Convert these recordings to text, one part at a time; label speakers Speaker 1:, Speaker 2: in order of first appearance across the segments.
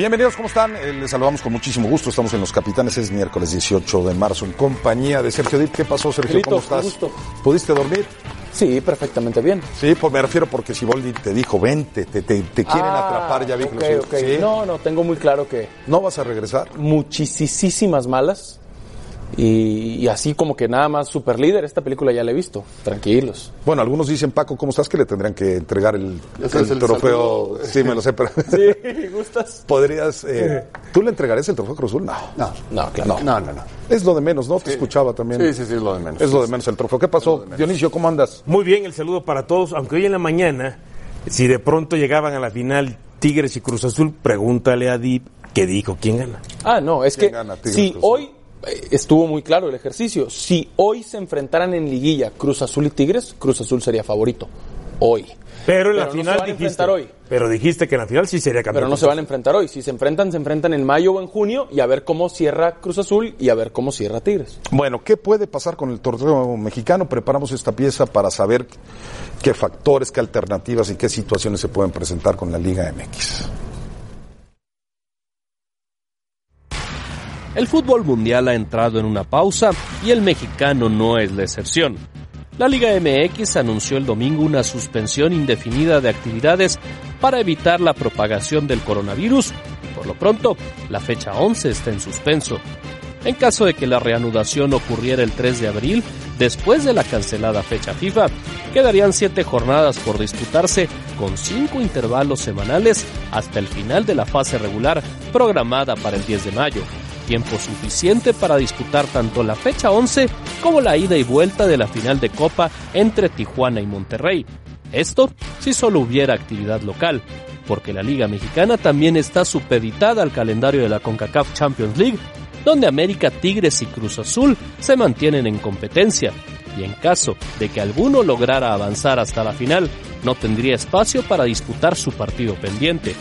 Speaker 1: Bienvenidos, ¿cómo están? Eh, les saludamos con muchísimo gusto. Estamos en Los Capitanes, es miércoles 18 de marzo, en compañía de Sergio Dip. ¿Qué pasó, Sergio? ¿Cómo estás?
Speaker 2: gusto.
Speaker 1: ¿Pudiste dormir?
Speaker 2: Sí, perfectamente bien.
Speaker 1: Sí, pues me refiero porque Siboldi te dijo, vente, te, te- te quieren
Speaker 2: Ah,
Speaker 1: atrapar, ya vi que
Speaker 2: ok,
Speaker 1: lo
Speaker 2: ok.
Speaker 1: ¿Sí?
Speaker 2: No, no, tengo muy claro que
Speaker 1: ¿No vas a regresar?
Speaker 2: muchísimas malas. Y, y así como que nada más super líder, esta película ya la he visto. Tranquilos.
Speaker 1: Bueno, algunos dicen, Paco, ¿cómo estás? Que le tendrían que entregar el, trofeo.
Speaker 3: saludo.
Speaker 1: Sí, me lo sé, pero
Speaker 2: Sí, ¿gustas?
Speaker 1: podrías... eh, ¿Tú le entregarías el trofeo a Cruz Azul? No.
Speaker 3: No,
Speaker 2: No, claro.
Speaker 3: no, no, no.
Speaker 1: Es lo de menos, ¿no? Te escuchaba también.
Speaker 3: Sí, sí, sí, es lo de menos.
Speaker 1: Es lo de menos el trofeo. ¿Qué pasó? Dionisio, ¿cómo andas?
Speaker 4: Muy bien, el saludo para todos. Aunque hoy en la mañana, si de pronto llegaban a la final Tigres y Cruz Azul, pregúntale a Dip qué dijo, quién gana.
Speaker 2: Ah, no, es
Speaker 1: ¿Quién
Speaker 2: que
Speaker 1: gana, Tigres,
Speaker 2: si
Speaker 1: Cruz Azul?
Speaker 2: hoy estuvo muy claro el ejercicio, si hoy se enfrentaran en liguilla Cruz Azul y Tigres, Cruz Azul sería favorito. Hoy.
Speaker 4: Pero en la
Speaker 2: no se
Speaker 4: final
Speaker 2: van a enfrentar hoy.
Speaker 4: pero dijiste que en la final sí sería campeón.
Speaker 2: Pero no se van a enfrentar hoy. Si se enfrentan, se enfrentan en mayo o en junio y a ver cómo cierra Cruz Azul y a ver cómo cierra Tigres.
Speaker 1: Bueno, ¿qué puede pasar con el torneo mexicano? Preparamos esta pieza para saber qué factores, qué alternativas y qué situaciones se pueden presentar con la Liga MX.
Speaker 5: El fútbol mundial ha entrado en una pausa y el mexicano no es la excepción. La Liga MX anunció el domingo una suspensión indefinida de actividades para evitar la propagación del coronavirus por lo pronto la fecha 11 está en suspenso. En caso de que la reanudación ocurriera el 3 de abril, después de la cancelada fecha FIFA, quedarían siete jornadas por disputarse con cinco intervalos semanales hasta el final de la fase regular programada para el 10 de mayo tiempo suficiente para disputar tanto la fecha 11 como la ida y vuelta de la final de Copa entre Tijuana y Monterrey. Esto si solo hubiera actividad local, porque la Liga Mexicana también está supeditada al calendario de la CONCACAF Champions League, donde América, Tigres y Cruz Azul se mantienen en competencia, y en caso de que alguno lograra avanzar hasta la final, no tendría espacio para disputar su partido pendiente.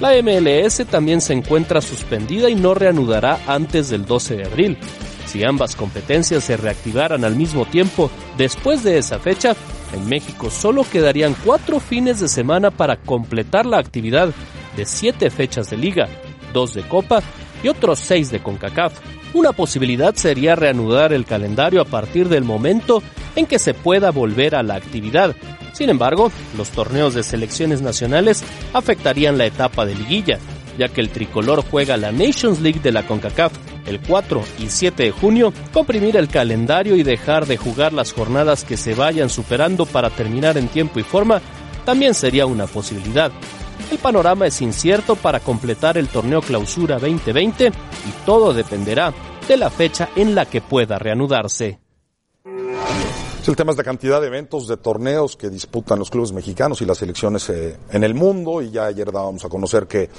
Speaker 5: La MLS también se encuentra suspendida y no reanudará antes del 12 de abril. Si ambas competencias se reactivaran al mismo tiempo después de esa fecha, en México solo quedarían cuatro fines de semana para completar la actividad de siete fechas de liga, dos de Copa y otros seis de CONCACAF. Una posibilidad sería reanudar el calendario a partir del momento en que se pueda volver a la actividad. Sin embargo, los torneos de selecciones nacionales afectarían la etapa de liguilla, ya que el tricolor juega la Nations League de la CONCACAF el 4 y 7 de junio, comprimir el calendario y dejar de jugar las jornadas que se vayan superando para terminar en tiempo y forma también sería una posibilidad. El panorama es incierto para completar el torneo Clausura 2020 y todo dependerá de la fecha en la que pueda reanudarse.
Speaker 1: El tema es la cantidad de eventos, de torneos que disputan los clubes mexicanos y las selecciones eh, en el mundo. Y ya ayer dábamos a conocer que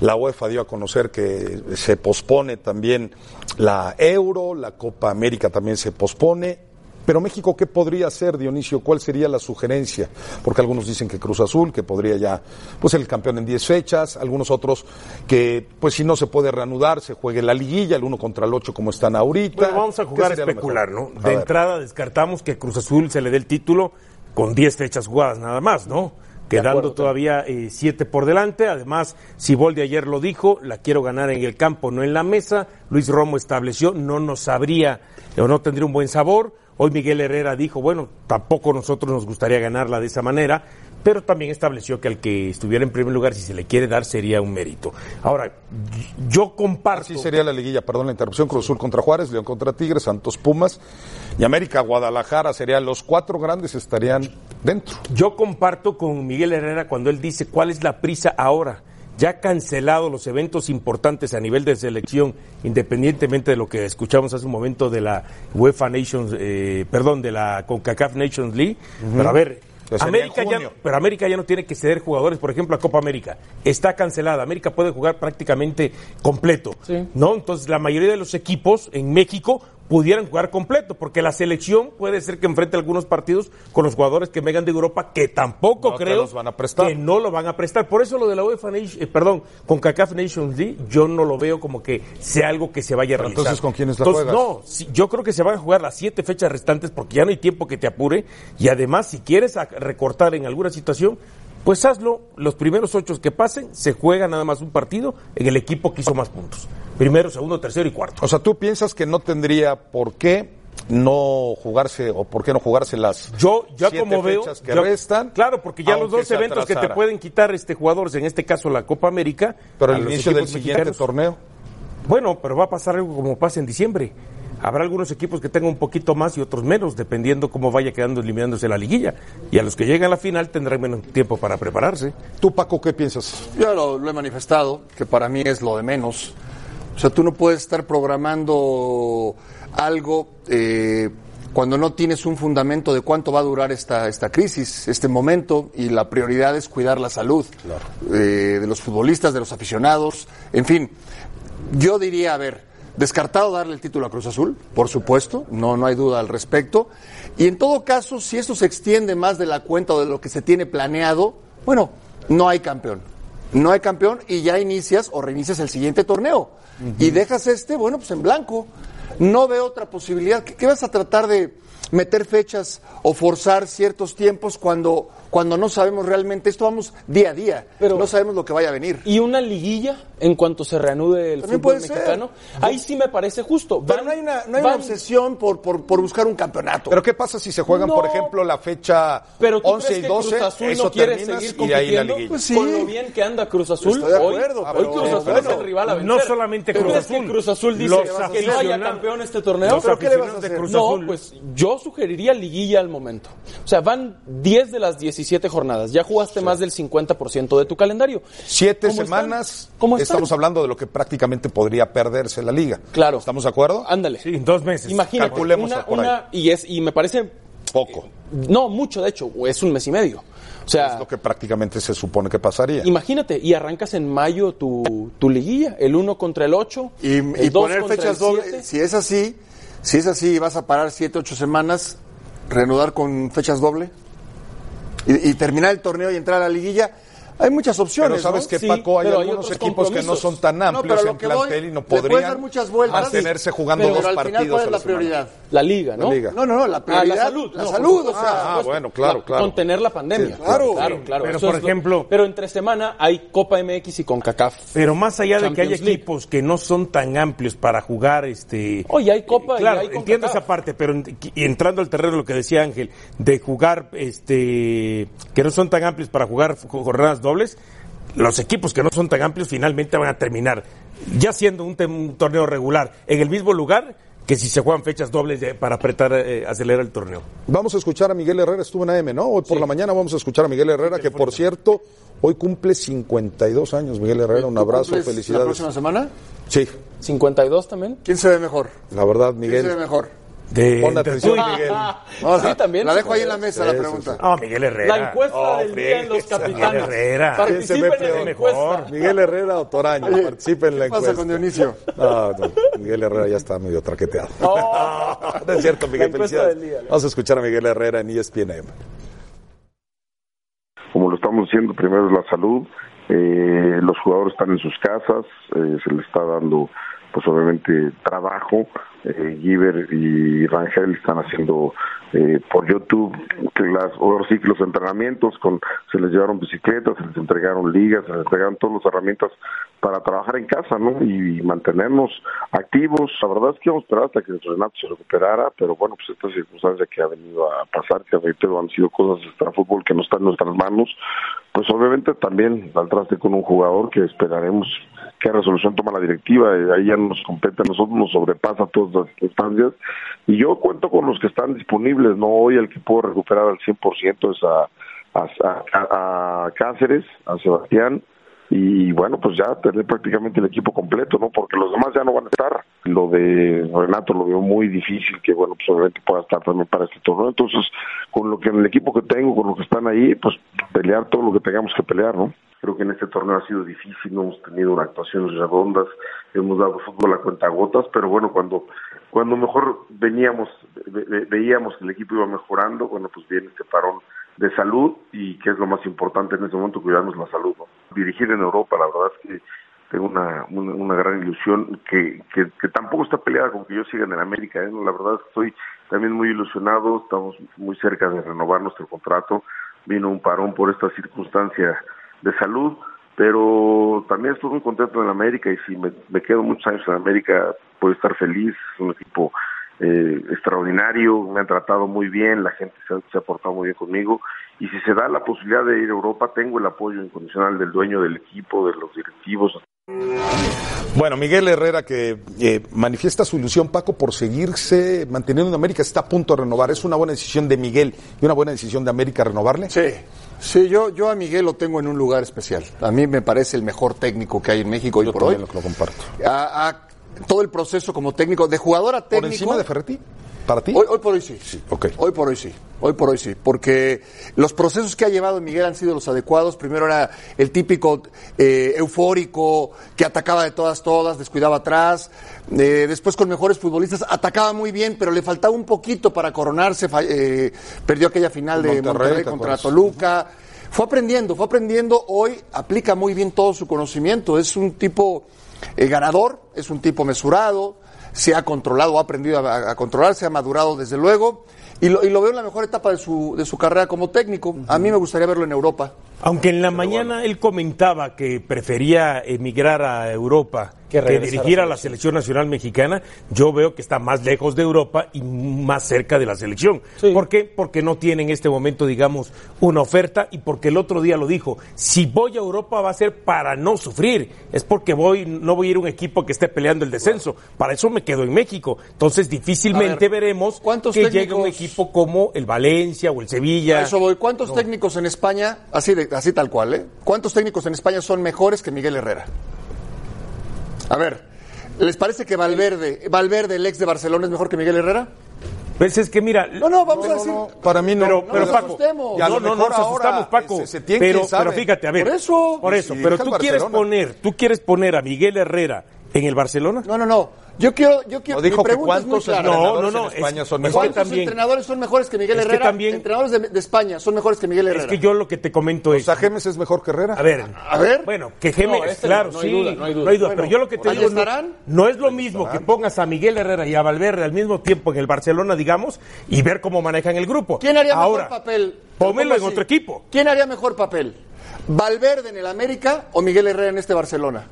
Speaker 1: la UEFA dio a conocer que se pospone también la Euro, la Copa América también se pospone. Pero México, ¿qué podría hacer, Dionisio? ¿Cuál sería la sugerencia? Porque algunos dicen que Cruz Azul, que podría ya, pues ser el campeón en 10 fechas, algunos otros que, pues si no se puede reanudar, se juegue la liguilla, el uno contra el 8 como están ahorita.
Speaker 4: Bueno, vamos a
Speaker 1: ¿Qué
Speaker 4: jugar a especular? ¿no? De entrada descartamos que Cruz Azul se le dé el título con 10 fechas jugadas nada más, ¿no? Quedando
Speaker 2: acuerdo,
Speaker 4: todavía 7 por delante. Además, Siboldi ayer lo dijo, la quiero ganar en el campo, no en la mesa. Luis Romo estableció, no nos sabría o no tendría un buen sabor. Hoy Miguel Herrera dijo, bueno, tampoco nosotros nos gustaría ganarla de esa manera, pero también estableció que al que estuviera en primer lugar, si se le quiere dar, sería un mérito. Ahora, yo comparto...
Speaker 1: Así sería la liguilla, perdón la interrupción, Cruz Azul contra Juárez, León contra Tigres, Santos Pumas y América Guadalajara serían los cuatro grandes estarían dentro.
Speaker 4: Yo comparto con Miguel Herrera cuando él dice cuál es la prisa ahora. Ya ha cancelado los eventos importantes a nivel de selección, independientemente de lo que escuchamos hace un momento de la UEFA Nations, eh, perdón, de la CONCACAF Nations League. Pero a ver, América ya, pero América ya no tiene que ceder jugadores, por ejemplo, a Copa América. Está cancelada. América puede jugar prácticamente completo.
Speaker 2: Sí.
Speaker 4: ¿No? Entonces, la mayoría de los equipos en México pudieran jugar completo, porque la selección puede ser que enfrente algunos partidos con los jugadores que vengan de Europa, que tampoco
Speaker 1: No
Speaker 4: creo
Speaker 1: los van a prestar.
Speaker 4: que no lo van a prestar. Por eso lo de la UEFA Nation- eh, perdón, con CACAF Nations League, yo no lo veo como que sea algo que se vaya a realizar.
Speaker 1: entonces, ¿con quiénes la
Speaker 4: Entonces,
Speaker 1: juegas?
Speaker 4: No, sí, yo creo que se van a jugar las siete fechas restantes porque ya no hay tiempo que te apure y además si quieres recortar en alguna situación, pues hazlo. Los primeros ocho que pasen se juega nada más un partido en el equipo que hizo más puntos. Primero, segundo, tercero y cuarto.
Speaker 1: O sea, ¿tú piensas que no tendría por qué no jugarse o por qué no jugarse las
Speaker 4: Yo ya
Speaker 1: siete
Speaker 4: como veo,
Speaker 1: que
Speaker 4: yo-
Speaker 1: restan?
Speaker 4: claro, porque ya los dos eventos que te pueden quitar este jugadores, en este caso la Copa América,
Speaker 1: Pero el inicio del siguiente
Speaker 4: mexicanos,
Speaker 1: torneo.
Speaker 4: Bueno, pero va a pasar algo como pasa en diciembre. Habrá algunos equipos que tengan un poquito más y otros menos, dependiendo cómo vaya quedando eliminándose la liguilla. Y a los que lleguen a la final tendrán menos tiempo para prepararse.
Speaker 1: ¿Tú, Paco, qué piensas?
Speaker 3: Yo lo, lo he manifestado, que para mí es lo de menos. O sea, tú no puedes estar programando algo eh, cuando no tienes un fundamento de cuánto va a durar esta, esta crisis, este momento, y la prioridad es cuidar la salud eh, de los futbolistas, de los aficionados, en fin. Yo diría, a ver, descartado darle el título a Cruz Azul, por supuesto, no, no hay duda al respecto. Y en todo caso, si esto se extiende más de la cuenta o de lo que se tiene planeado, bueno, no hay campeón. No hay campeón y ya inicias o reinicias el siguiente torneo. Y dejas este, bueno, pues en blanco. No veo otra posibilidad. ¿Qué, qué vas a tratar de meter fechas o forzar ciertos tiempos cuando, cuando no sabemos realmente? Esto vamos día a día.
Speaker 2: Pero-
Speaker 3: no sabemos lo que vaya a venir.
Speaker 2: Y una liguilla en cuanto se reanude el
Speaker 3: También
Speaker 2: fútbol
Speaker 3: puede ser.
Speaker 2: mexicano. Ahí sí me parece justo.
Speaker 3: Pero
Speaker 2: Van-
Speaker 3: no hay una, no hay una
Speaker 2: van-
Speaker 3: obsesión por, por, por buscar un campeonato.
Speaker 1: ¿Pero qué pasa si se juegan, por
Speaker 2: No.
Speaker 1: ejemplo, la fecha
Speaker 2: Pero ¿tú
Speaker 1: 11
Speaker 2: crees
Speaker 1: y
Speaker 2: que
Speaker 1: 12?
Speaker 2: Cruz Azul
Speaker 1: eso
Speaker 2: no quiere
Speaker 1: terminas
Speaker 2: seguir
Speaker 1: y de ahí la
Speaker 2: compitiendo?
Speaker 1: liguilla.
Speaker 3: Pues sí.
Speaker 2: Con lo bien que anda Cruz Azul,
Speaker 3: Estoy de
Speaker 2: hoy,
Speaker 3: acuerdo,
Speaker 2: hoy
Speaker 3: pero-
Speaker 2: Cruz Azul
Speaker 3: bueno,
Speaker 2: es el rival a
Speaker 4: no
Speaker 2: vencer.
Speaker 4: solamente
Speaker 2: ¿Tú
Speaker 4: Cruz Azul.
Speaker 2: que Cruz Azul dice
Speaker 4: Los
Speaker 2: que no haya campeón este torneo?
Speaker 4: Los
Speaker 3: ¿pero qué le vas a hacer?
Speaker 4: Cruz
Speaker 2: no,
Speaker 4: Azul.
Speaker 2: pues yo sugeriría liguilla al momento. O sea, van 10 de las 17 jornadas. Ya jugaste más del 50% de tu calendario.
Speaker 1: Siete
Speaker 2: ¿Cómo están?
Speaker 1: semanas,
Speaker 2: ¿Cómo están?
Speaker 1: estamos hablando de lo que prácticamente podría perderse la liga.
Speaker 2: Claro.
Speaker 1: ¿Estamos de acuerdo?
Speaker 2: Ándale.
Speaker 4: Sí, dos meses.
Speaker 2: Imagínate,
Speaker 1: Calculemos
Speaker 2: una,
Speaker 1: por ahí.
Speaker 2: una- y es y me parece
Speaker 1: Poco.
Speaker 2: no mucho de hecho, es un mes y medio. O sea,
Speaker 1: Es lo que prácticamente se supone que pasaría.
Speaker 2: imagínate y arrancas en mayo tu, tu liguilla, el 1 contra el 8,
Speaker 3: Y, y
Speaker 2: el 2
Speaker 3: poner
Speaker 2: contra
Speaker 3: fechas dobles.
Speaker 2: 7.
Speaker 3: Si es así, si es así y vas a parar siete, ocho semanas, reanudar con fechas doble y, terminar el torneo y entrar a la liguilla, hay muchas opciones.
Speaker 1: Pero sabes
Speaker 3: ¿no?
Speaker 1: que Paco, hay
Speaker 2: pero hay
Speaker 1: algunos equipos que no son tan
Speaker 3: No, pero
Speaker 1: amplios
Speaker 3: lo
Speaker 1: en
Speaker 3: que voy,
Speaker 1: plantel y no podrían
Speaker 3: dar muchas vueltas.
Speaker 1: mantenerse jugando
Speaker 3: Pero
Speaker 1: dos
Speaker 3: al final,
Speaker 1: partidos
Speaker 3: ¿cuál es
Speaker 1: la
Speaker 3: la prioridad?
Speaker 1: semana.
Speaker 2: La liga, ¿no?
Speaker 1: La liga.
Speaker 3: No, no, no, la
Speaker 2: Ah,
Speaker 3: prioridad.
Speaker 2: la salud.
Speaker 3: La
Speaker 2: no,
Speaker 3: salud, o sea.
Speaker 1: Ah, bueno, claro,
Speaker 2: La-
Speaker 1: claro.
Speaker 2: Contener la pandemia.
Speaker 3: Sí, claro.
Speaker 2: claro, claro.
Speaker 4: Pero, por
Speaker 2: lo-
Speaker 4: ejemplo-
Speaker 2: pero entre semana hay Copa MX y CONCACAF.
Speaker 4: Pero más allá de que
Speaker 2: League.
Speaker 4: equipos que no son tan amplios para jugar, este.
Speaker 2: Oye, hay Copa y
Speaker 4: Claro,
Speaker 2: hay
Speaker 4: entiendo esa parte, pero en- y entrando al terreno de lo que decía Ángel, de jugar, este, que no son tan amplios para jugar jo- jornadas dobles, los equipos que no son tan amplios finalmente van a terminar ya siendo un, torneo regular en el mismo lugar que si se juegan fechas dobles de- para apretar, eh, acelerar el torneo.
Speaker 1: Vamos a escuchar a Miguel Herrera, estuvo en AM, ¿no? Hoy por la mañana vamos a escuchar a Miguel Herrera, que por cierto, hoy cumple 52 años. Miguel Herrera, un
Speaker 3: ¿Tú
Speaker 1: abrazo, felicidades.
Speaker 3: ¿La próxima semana?
Speaker 1: Sí,
Speaker 2: 52 también.
Speaker 3: ¿Quién se ve mejor?
Speaker 1: la verdad,
Speaker 3: ¿Quién se ve
Speaker 1: Miguel.
Speaker 3: mejor?
Speaker 4: De,
Speaker 1: Pon
Speaker 4: entre
Speaker 1: atención, Miguel.
Speaker 3: No,
Speaker 2: Sí, también.
Speaker 3: La dejo ahí en la mesa la
Speaker 1: Sí, sí,
Speaker 3: pregunta.
Speaker 4: Ah, Miguel Herrera.
Speaker 2: La encuesta
Speaker 4: Oh,
Speaker 2: del día en los capitanes.
Speaker 4: Miguel Herrera.
Speaker 1: ¿Quién se ve
Speaker 2: Participen en la
Speaker 1: peor?
Speaker 2: encuesta.
Speaker 1: Miguel Herrera o Toraño, participen en la
Speaker 3: ¿Qué pasa
Speaker 1: encuesta.
Speaker 3: con Dionisio?
Speaker 1: No, no, Miguel Herrera ya está medio traqueteado.
Speaker 2: Oh.
Speaker 1: no es cierto, Miguel,
Speaker 2: encuesta
Speaker 1: felicidades.
Speaker 2: día.
Speaker 1: Vamos a escuchar a Miguel Herrera en ESPN
Speaker 6: como lo estamos diciendo, primero es la salud, eh, los jugadores están en sus casas, eh, se les está dando pues obviamente trabajo, eh, Giver y Rangel están haciendo eh, por YouTube las, ahora sí que los entrenamientos, con, se les llevaron bicicletas, se les entregaron ligas, se les entregaron todas las herramientas para trabajar en casa, ¿no? Y, mantenernos activos. La verdad es que íbamos a esperar hasta que Renato se recuperara, pero bueno, pues esta circunstancia que ha venido a pasar, que reitero, han sido cosas de fútbol que no están en nuestras manos, pues obviamente también al traste con un jugador que esperaremos qué resolución toma la directiva, eh, ahí ya nos compete a nosotros, nos sobrepasa todas las circunstancias, y yo cuento con los que están disponibles, no hoy el que puedo recuperar al 100% es a, a, a Cáceres, a Sebastián, y bueno, pues ya tener prácticamente el equipo completo, ¿no? Porque los demás ya no van a estar. Lo de Renato lo veo muy difícil que, bueno, pues obviamente pueda estar también para este torneo. Entonces, con lo que en el equipo que tengo, con los que están ahí, pues pelear todo lo que tengamos que pelear, ¿no? Creo que en este torneo ha sido difícil, no hemos tenido actuaciones redondas, hemos dado fútbol a cuentagotas, pero bueno, cuando cuando mejor veníamos, veíamos que el equipo iba mejorando, bueno, pues viene este parón de salud y que es lo más importante en este momento, cuidarnos la salud. ¿no? Dirigir en Europa, la verdad es que tengo una, una, gran ilusión que, que, tampoco está peleada con que yo siga en el América. ¿eh? La verdad es que estoy también muy ilusionado, estamos muy cerca de renovar nuestro contrato. Vino un parón por esta circunstancia de salud, pero también estoy muy contento en América y si me, me quedo muchos años en América, puedo estar feliz. Es un equipo eh, extraordinario, me han tratado muy bien, la gente se ha, portado muy bien conmigo y si se da la posibilidad de ir a Europa, tengo el apoyo incondicional del dueño del equipo, de los directivos.
Speaker 1: Bueno, Miguel Herrera que eh, manifiesta su ilusión, Paco, por seguirse manteniendo en América, está a punto de renovar. ¿Es una buena decisión de Miguel y una buena decisión de América renovarle?
Speaker 3: Sí, sí, yo, yo a Miguel lo tengo en un lugar especial. A mí me parece el mejor técnico que hay en México hoy por hoy.
Speaker 1: Lo, lo comparto
Speaker 3: todo el proceso como técnico, de jugador a técnico.
Speaker 1: ¿Por encima de Ferretti? ¿Para ti?
Speaker 3: Hoy, por hoy sí. sí Hoy por hoy sí. Hoy por hoy sí. Porque los procesos que ha llevado Miguel han sido los adecuados. Primero era el típico eh, eufórico que atacaba de todas, todas, descuidaba atrás. Eh, después con mejores futbolistas atacaba muy bien, pero le faltaba un poquito para coronarse. Eh, perdió aquella final de Monterrey, contra Toluca. Fue aprendiendo, fue aprendiendo. Hoy aplica muy bien todo su conocimiento. Es un tipo el ganador es un tipo mesurado, se ha controlado, ha aprendido a, controlar, se ha madurado desde luego, y lo, veo en la mejor etapa de su, de su carrera como técnico. A mí me gustaría verlo en Europa.
Speaker 4: Aunque en la mañana él comentaba que prefería emigrar a Europa que, dirigir a la selección nacional mexicana, yo veo que está más lejos de Europa y más cerca de la selección. ¿Por qué? Porque no tiene en este momento, digamos, una oferta y porque el otro día lo dijo, si voy a Europa va a ser para no sufrir, es porque voy, no voy a ir a un equipo que esté peleando el descenso, para eso me quedo en México. Entonces difícilmente veremos que llegue un equipo como el Valencia o el Sevilla.
Speaker 3: eso voy. ¿Cuántos técnicos en España, así, de, así tal cual, ¿eh? ¿Cuántos técnicos en España son mejores que Miguel Herrera? A ver, ¿les parece que Valverde, Valverde, el ex de Barcelona, es mejor que Miguel Herrera?
Speaker 4: Pues es que mira.
Speaker 3: No, no, vamos a decir.
Speaker 1: para mí no.
Speaker 4: Pero, pero Paco. No, no, no, nos asustamos, Paco. pero, pero fíjate, a ver.
Speaker 3: Por eso.
Speaker 4: Por eso. pero tú quieres poner, tú quieres poner a Miguel Herrera en el Barcelona.
Speaker 3: No, no, no. Yo quiero, yo quiero.
Speaker 1: dijo que cuántos
Speaker 3: no,
Speaker 1: no, no, en España son mejores.
Speaker 3: ¿Cuántos también, entrenadores son mejores que Miguel Herrera? también, entrenadores de, España son mejores que Miguel Herrera.
Speaker 4: Es que yo lo que te comento es.
Speaker 1: O sea, Gemes es mejor que Herrera.
Speaker 4: A ver, a ver. Bueno, que Gemes, este claro, no, sí, duda, no hay duda. No hay duda pero yo lo que te digo no, es lo mismo que pongas a Miguel Herrera y a Valverde al mismo tiempo en el Barcelona, digamos, y ver cómo manejan el grupo.
Speaker 3: ¿Quién haría mejor papel?
Speaker 4: Pónmelo en otro equipo.
Speaker 3: ¿Quién haría mejor papel? ¿Valverde en el América o Miguel Herrera en este Barcelona?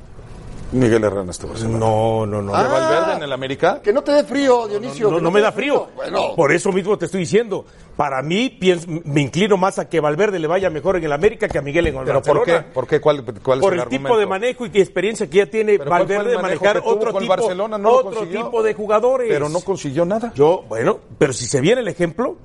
Speaker 1: Miguel Herrera en este
Speaker 4: No, no, no.
Speaker 1: Ah, Valverde en el América?
Speaker 3: Que no te dé frío, Dionisio.
Speaker 4: No, no, me da frío. Bueno. Por eso mismo te estoy diciendo. Para mí, pienso, me inclino más a que Valverde le vaya mejor en el América que a Miguel en el
Speaker 1: ¿Pero por qué? ¿Por qué? ¿Cuál, cuál es
Speaker 4: por el, tipo de manejo y experiencia que ya tiene Valverde de manejar otro, tipo,
Speaker 1: Barcelona? No
Speaker 4: otro tipo de jugadores.
Speaker 1: Pero no consiguió nada.
Speaker 4: Yo, bueno, pero si se viene el ejemplo,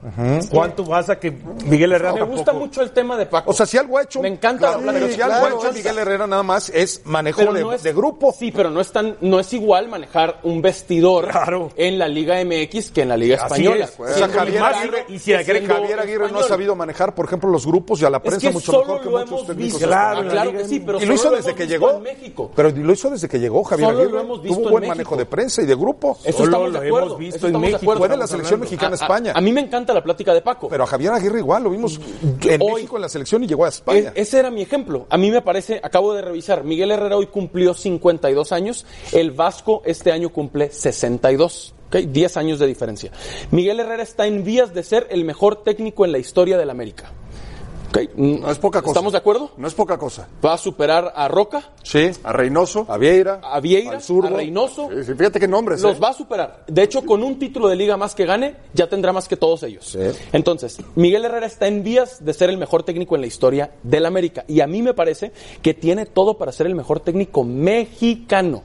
Speaker 4: ¿cuánto vas a que Miguel Herrera
Speaker 2: Me gusta mucho el tema de Paco.
Speaker 1: O sea, si algo ha hecho...
Speaker 2: Me encanta.
Speaker 1: pero si algo ha hecho Miguel Herrera nada más es manejo de, grupo.
Speaker 2: Sí, pero no es, tan, no es igual manejar un vestidor en la Liga MX que en la Liga Española.
Speaker 1: y si Javier Aguirre no ha sabido manejar, por ejemplo, los grupos y a la prensa mucho mejor que muchos técnicos.
Speaker 2: Claro, claro que sí, pero
Speaker 1: y lo hizo desde que llegó. En México. Pero lo hizo desde que llegó Javier Aguirre. Lo hemos visto Tuvo buen manejo de prensa y de grupo.
Speaker 2: Eso estamos de acuerdo. hemos
Speaker 1: visto en México. Fue de la selección mexicana a España.
Speaker 2: A mí me encanta la plática de Paco.
Speaker 1: Pero a Javier Aguirre igual, lo vimos en México en la selección y llegó a España.
Speaker 2: Ese era mi ejemplo. A mí me parece, acabo de revisar, Miguel Herrera hoy cumplió 52 años, el Vasco este año cumple 62. Okay, 10 años de diferencia. Miguel Herrera está en vías de ser el mejor técnico en la historia del América. Okay.
Speaker 1: No es poca cosa.
Speaker 2: ¿Estamos de acuerdo?
Speaker 1: No es poca cosa.
Speaker 2: Va a superar a Roca.
Speaker 1: Sí. A Reynoso. A Vieira.
Speaker 2: A Vieira. A Reynoso.
Speaker 1: fíjate qué nombres.
Speaker 2: Los ¿eh? va a superar. De hecho, con un título de liga más que gane, ya tendrá más que todos ellos. Sí. Entonces, Miguel Herrera está en vías de ser el mejor técnico en la historia del América. Y a mí me parece que tiene todo para ser el mejor técnico mexicano.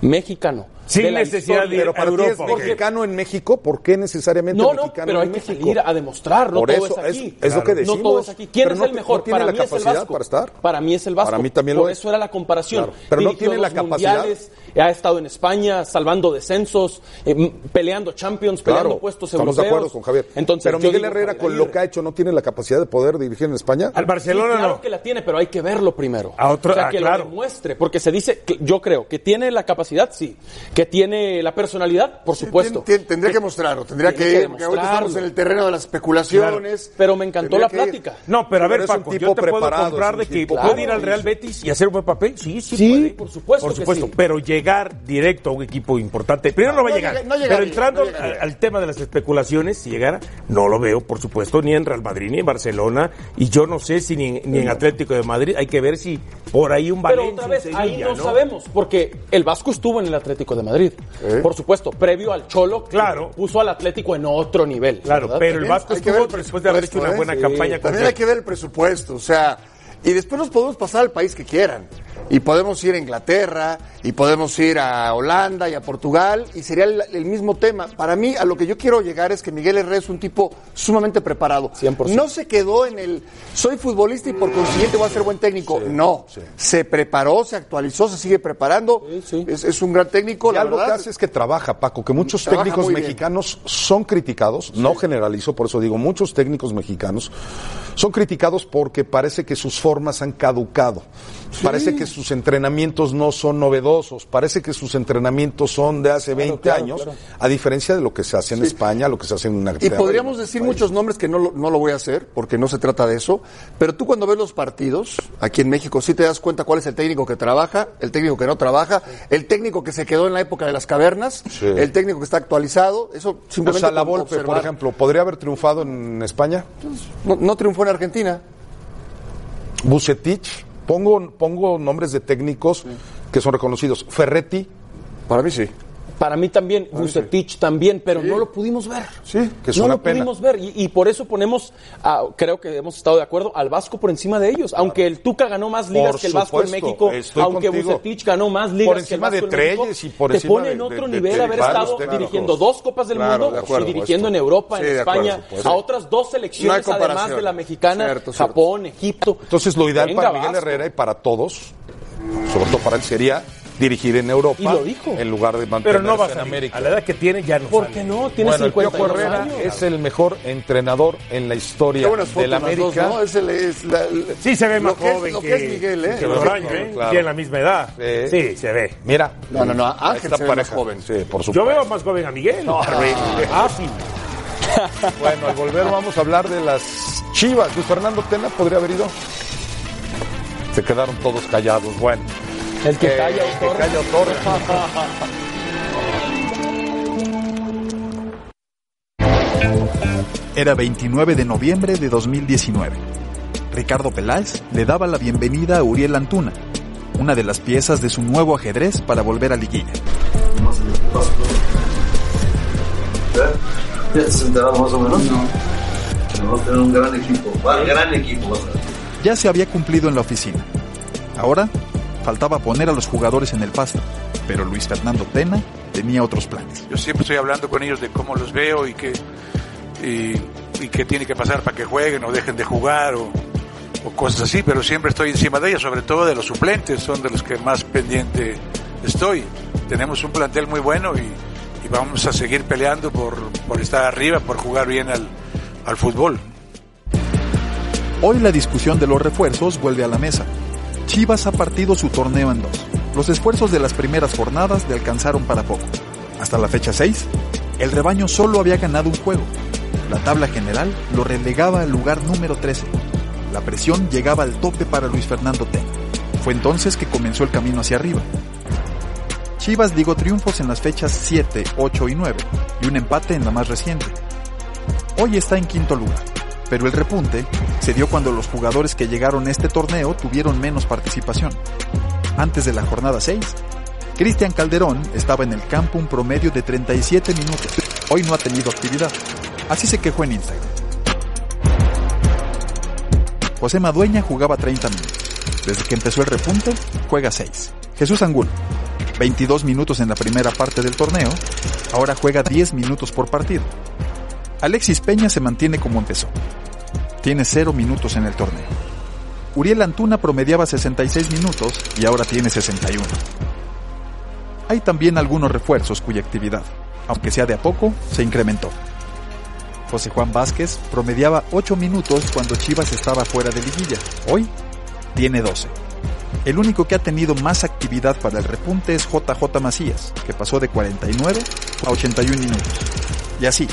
Speaker 2: Mexicano
Speaker 4: Sin
Speaker 2: de la
Speaker 4: necesidad de ir
Speaker 1: Pero para ti es
Speaker 4: Europa.
Speaker 1: mexicano en México, ¿por qué necesariamente
Speaker 2: No, no,
Speaker 1: mexicano
Speaker 2: pero hay
Speaker 1: en
Speaker 2: que
Speaker 1: México?
Speaker 2: salir a demostrar, no
Speaker 1: Por
Speaker 2: todo
Speaker 1: eso,
Speaker 2: es aquí.
Speaker 1: es, lo que decimos.
Speaker 2: No todo es aquí. ¿Quién
Speaker 1: Pero
Speaker 2: es
Speaker 1: no
Speaker 2: el mejor?
Speaker 1: no tiene
Speaker 2: para
Speaker 1: la
Speaker 2: mí es el Vasco.
Speaker 1: para estar.
Speaker 2: Para mí es el Vasco.
Speaker 1: Para mí también
Speaker 2: Por
Speaker 1: lo es.
Speaker 2: eso era la comparación.
Speaker 1: Claro, pero no tiene la capacidad.
Speaker 2: mundiales, ha estado en España salvando descensos, eh, peleando Champions, peleando
Speaker 1: Claro,
Speaker 2: puestos
Speaker 1: estamos
Speaker 2: europeos.
Speaker 1: de acuerdo con Javier.
Speaker 2: Entonces,
Speaker 1: pero Miguel
Speaker 2: digo
Speaker 1: Herrera, con lo que ha hecho, ¿no tiene la capacidad de poder dirigir en España?
Speaker 4: Al Barcelona
Speaker 2: Sí, claro
Speaker 4: no.
Speaker 2: que la tiene, pero hay que verlo primero.
Speaker 4: A otro-
Speaker 2: o sea,
Speaker 4: ah,
Speaker 2: que
Speaker 4: claro.
Speaker 2: lo demuestre, porque se dice, que yo creo que tiene la capacidad, sí, que tiene la personalidad, por supuesto.
Speaker 3: Tien- tien- tendría que mostrarlo, tendría que
Speaker 2: que
Speaker 3: ir, porque ahorita estamos en el terreno de las especulaciones.
Speaker 2: Pero me encantó la plática.
Speaker 4: No, pero a ver, Paco,
Speaker 1: tipo
Speaker 4: yo te puedo comprar de que puede ir al Real. Betis y hacer un buen papel. Sí, sí,
Speaker 2: Sí,
Speaker 4: puede.
Speaker 2: por supuesto
Speaker 4: Por supuesto, pero llegar directo a un equipo importante. Primero no, va a llegar.
Speaker 3: no
Speaker 4: pero entrando
Speaker 3: no
Speaker 4: al, al tema de las especulaciones, si llegara, no lo veo, por supuesto, ni en Real Madrid, ni en Barcelona. Y yo no sé si ni, en- ni en Atlético de Madrid. Hay que ver si por ahí un
Speaker 2: Pero
Speaker 4: Valencia.
Speaker 2: otra vez, ahí no, sabemos, porque el Vasco estuvo en el Atlético de Madrid. Por supuesto, previo al Cholo,
Speaker 4: Claro.
Speaker 2: puso al Atlético en otro nivel.
Speaker 4: Claro,
Speaker 2: ¿verdad?
Speaker 4: pero el Vasco estuvo
Speaker 3: el
Speaker 4: después de haber hecho una buena
Speaker 3: ¿eh?
Speaker 4: campaña con
Speaker 3: También hay que ver el presupuesto, o sea, y después nos podemos pasar al país que quieran. Y podemos ir a Inglaterra, y podemos ir a Holanda y a Portugal, y sería el, el mismo tema. Para mí, a lo que yo quiero llegar es que Miguel Herrera es un tipo sumamente preparado.
Speaker 2: 100%.
Speaker 3: No se quedó en el, soy futbolista y por consiguiente voy a ser buen técnico. no, se preparó, se actualizó, se sigue preparando.
Speaker 2: sí.
Speaker 3: Es, es un gran técnico,
Speaker 1: Y
Speaker 3: la
Speaker 1: algo que
Speaker 3: verdad.
Speaker 1: hace es que trabaja, Paco, que muchos técnicos
Speaker 3: bien.
Speaker 1: mexicanos son criticados, no generalizo, por eso digo, muchos técnicos mexicanos son criticados porque parece que sus formas han caducado, parece que sus entrenamientos no son novedosos, parece que sus entrenamientos son de hace 20
Speaker 2: claro,
Speaker 1: años,
Speaker 2: claro.
Speaker 1: a diferencia de lo que se hace en España, lo que se hace en
Speaker 3: Y
Speaker 1: Inglaterra.
Speaker 3: podríamos decir muchos nombres que no lo, no lo voy a hacer, porque no se trata de eso, pero tú cuando ves los partidos, aquí en México, sí te das cuenta cuál es el técnico que trabaja, el técnico que no trabaja, el técnico que se quedó en la época de las cavernas,
Speaker 1: Sí.
Speaker 3: el técnico que está actualizado, eso
Speaker 1: O
Speaker 3: simplemente
Speaker 1: sea, la Volpe, por ejemplo, ¿podría haber triunfado en España?
Speaker 3: No, no triunfó en Argentina.
Speaker 1: Bucetich, pongo, pongo nombres de técnicos que son reconocidos. Ferretti,
Speaker 3: Para mí sí.
Speaker 2: Para mí también, Bucetich también, pero no lo pudimos ver.
Speaker 1: Sí, que es
Speaker 2: no
Speaker 1: una
Speaker 2: lo
Speaker 1: pena.
Speaker 2: pudimos ver. Y, y por eso ponemos, a- creo que hemos estado de acuerdo, al Vasco por encima de ellos. Aunque el Tuca ganó más ligas
Speaker 1: Por
Speaker 2: que el Vasco en México,
Speaker 1: estoy
Speaker 2: aunque
Speaker 1: contigo.
Speaker 2: Bucetich ganó más ligas
Speaker 1: Por
Speaker 2: que el Vasco
Speaker 1: de
Speaker 2: en México,
Speaker 1: y por
Speaker 2: te
Speaker 1: encima
Speaker 2: pone en otro
Speaker 1: de-
Speaker 2: nivel
Speaker 1: de
Speaker 2: haber estado dirigiendo dos Copas del
Speaker 3: Claro,
Speaker 2: Mundo
Speaker 3: acuerdo,
Speaker 2: y dirigiendo en Europa, en
Speaker 3: acuerdo,
Speaker 2: España, a otras dos selecciones, además de la mexicana,
Speaker 3: Cierto.
Speaker 2: Japón, Egipto.
Speaker 1: Entonces, lo ideal
Speaker 2: Venga,
Speaker 1: para Miguel. Herrera y para todos, sobre todo para él, sería dirigir en Europa
Speaker 2: Y lo dijo.
Speaker 1: en lugar de
Speaker 4: Pero
Speaker 1: mantenerse
Speaker 4: no va a
Speaker 1: en. América.
Speaker 4: A la edad que tiene ya no
Speaker 2: ¿Por qué no? Tiene
Speaker 1: Bueno, el
Speaker 2: 52
Speaker 1: Piojo Herrera
Speaker 2: años.
Speaker 1: es el mejor entrenador en la historia de la
Speaker 3: dos,
Speaker 1: América.
Speaker 3: ¿no? Es el- es la- el-
Speaker 4: Sí, se ve más
Speaker 3: que es-
Speaker 4: joven
Speaker 3: lo
Speaker 4: que,
Speaker 3: que es Miguel, ¿eh?
Speaker 4: que ¿eh?
Speaker 1: Claro.
Speaker 4: Tiene la misma edad.
Speaker 1: Sí.
Speaker 4: Sí, se ve.
Speaker 1: Mira,
Speaker 3: No, no, no, Ángel
Speaker 1: esta
Speaker 3: se ve más joven.
Speaker 1: Sí, por supuesto.
Speaker 4: Yo veo más joven a Miguel. Ah, sí.
Speaker 1: Bueno, al volver vamos a hablar de las Chivas. Luis Fernando Tena podría haber ido. Se quedaron todos callados. Bueno.
Speaker 2: El que
Speaker 1: Eh,
Speaker 2: calla,
Speaker 1: que
Speaker 2: autor.
Speaker 1: calla, autor.
Speaker 7: Era 29 de noviembre de 2019. Ricardo Peláez le daba la bienvenida a Uriel Antuna, una de las piezas de su nuevo ajedrez para volver a liguilla.
Speaker 8: ¿Ya te has enterado más o menos? No. Vamos a tener un gran equipo. Va, gran equipo. vas a ver.
Speaker 7: Ya se había cumplido en la oficina. Ahora faltaba poner a los jugadores en el pasto, pero Luis Fernando Tena tenía otros planes.
Speaker 9: Yo siempre estoy hablando con ellos de cómo los veo y qué y, y tiene que pasar para que jueguen o dejen de jugar o, o cosas así, pero siempre estoy encima de ellos, sobre todo de los suplentes, son de los que más pendiente estoy. Tenemos un plantel muy bueno y, y vamos a seguir peleando por, por estar arriba, por jugar bien al, al fútbol.
Speaker 7: Hoy la discusión de los refuerzos vuelve a la mesa. Chivas ha partido su torneo en dos. Los esfuerzos de las primeras jornadas le alcanzaron para poco. Hasta la fecha 6, el rebaño solo había ganado un juego. La tabla general lo relegaba al lugar número 13. La presión llegaba al tope para Luis Fernando Tena. Fue entonces que comenzó el camino hacia arriba. Chivas ligó triunfos en las fechas 7, 8 y 9 y un empate en la más reciente. Hoy está en quinto lugar, pero el repunte se dio cuando los jugadores que llegaron a este torneo tuvieron menos participación. Antes de la jornada 6, Cristian Calderón estaba en el campo un promedio de 37 minutos. Hoy no ha tenido actividad. Así se quejó en Instagram. José Madueña jugaba 30 minutos. Desde que empezó el repunte, juega 6. Jesús Angulo,
Speaker 10: 22 minutos en la primera parte del torneo, ahora juega 10 minutos por partido. Alexis Peña se mantiene como empezó. Tiene 0 minutos en el torneo. Uriel Antuna promediaba 66 minutos y ahora tiene 61. Hay también algunos refuerzos cuya actividad, aunque sea de a poco, se incrementó. José Juan Vázquez promediaba 8 minutos cuando Chivas estaba fuera de liguilla. Hoy tiene 12. El único que ha tenido más actividad para el repunte es JJ Macías, que pasó de 49 a 81 minutos. Y así,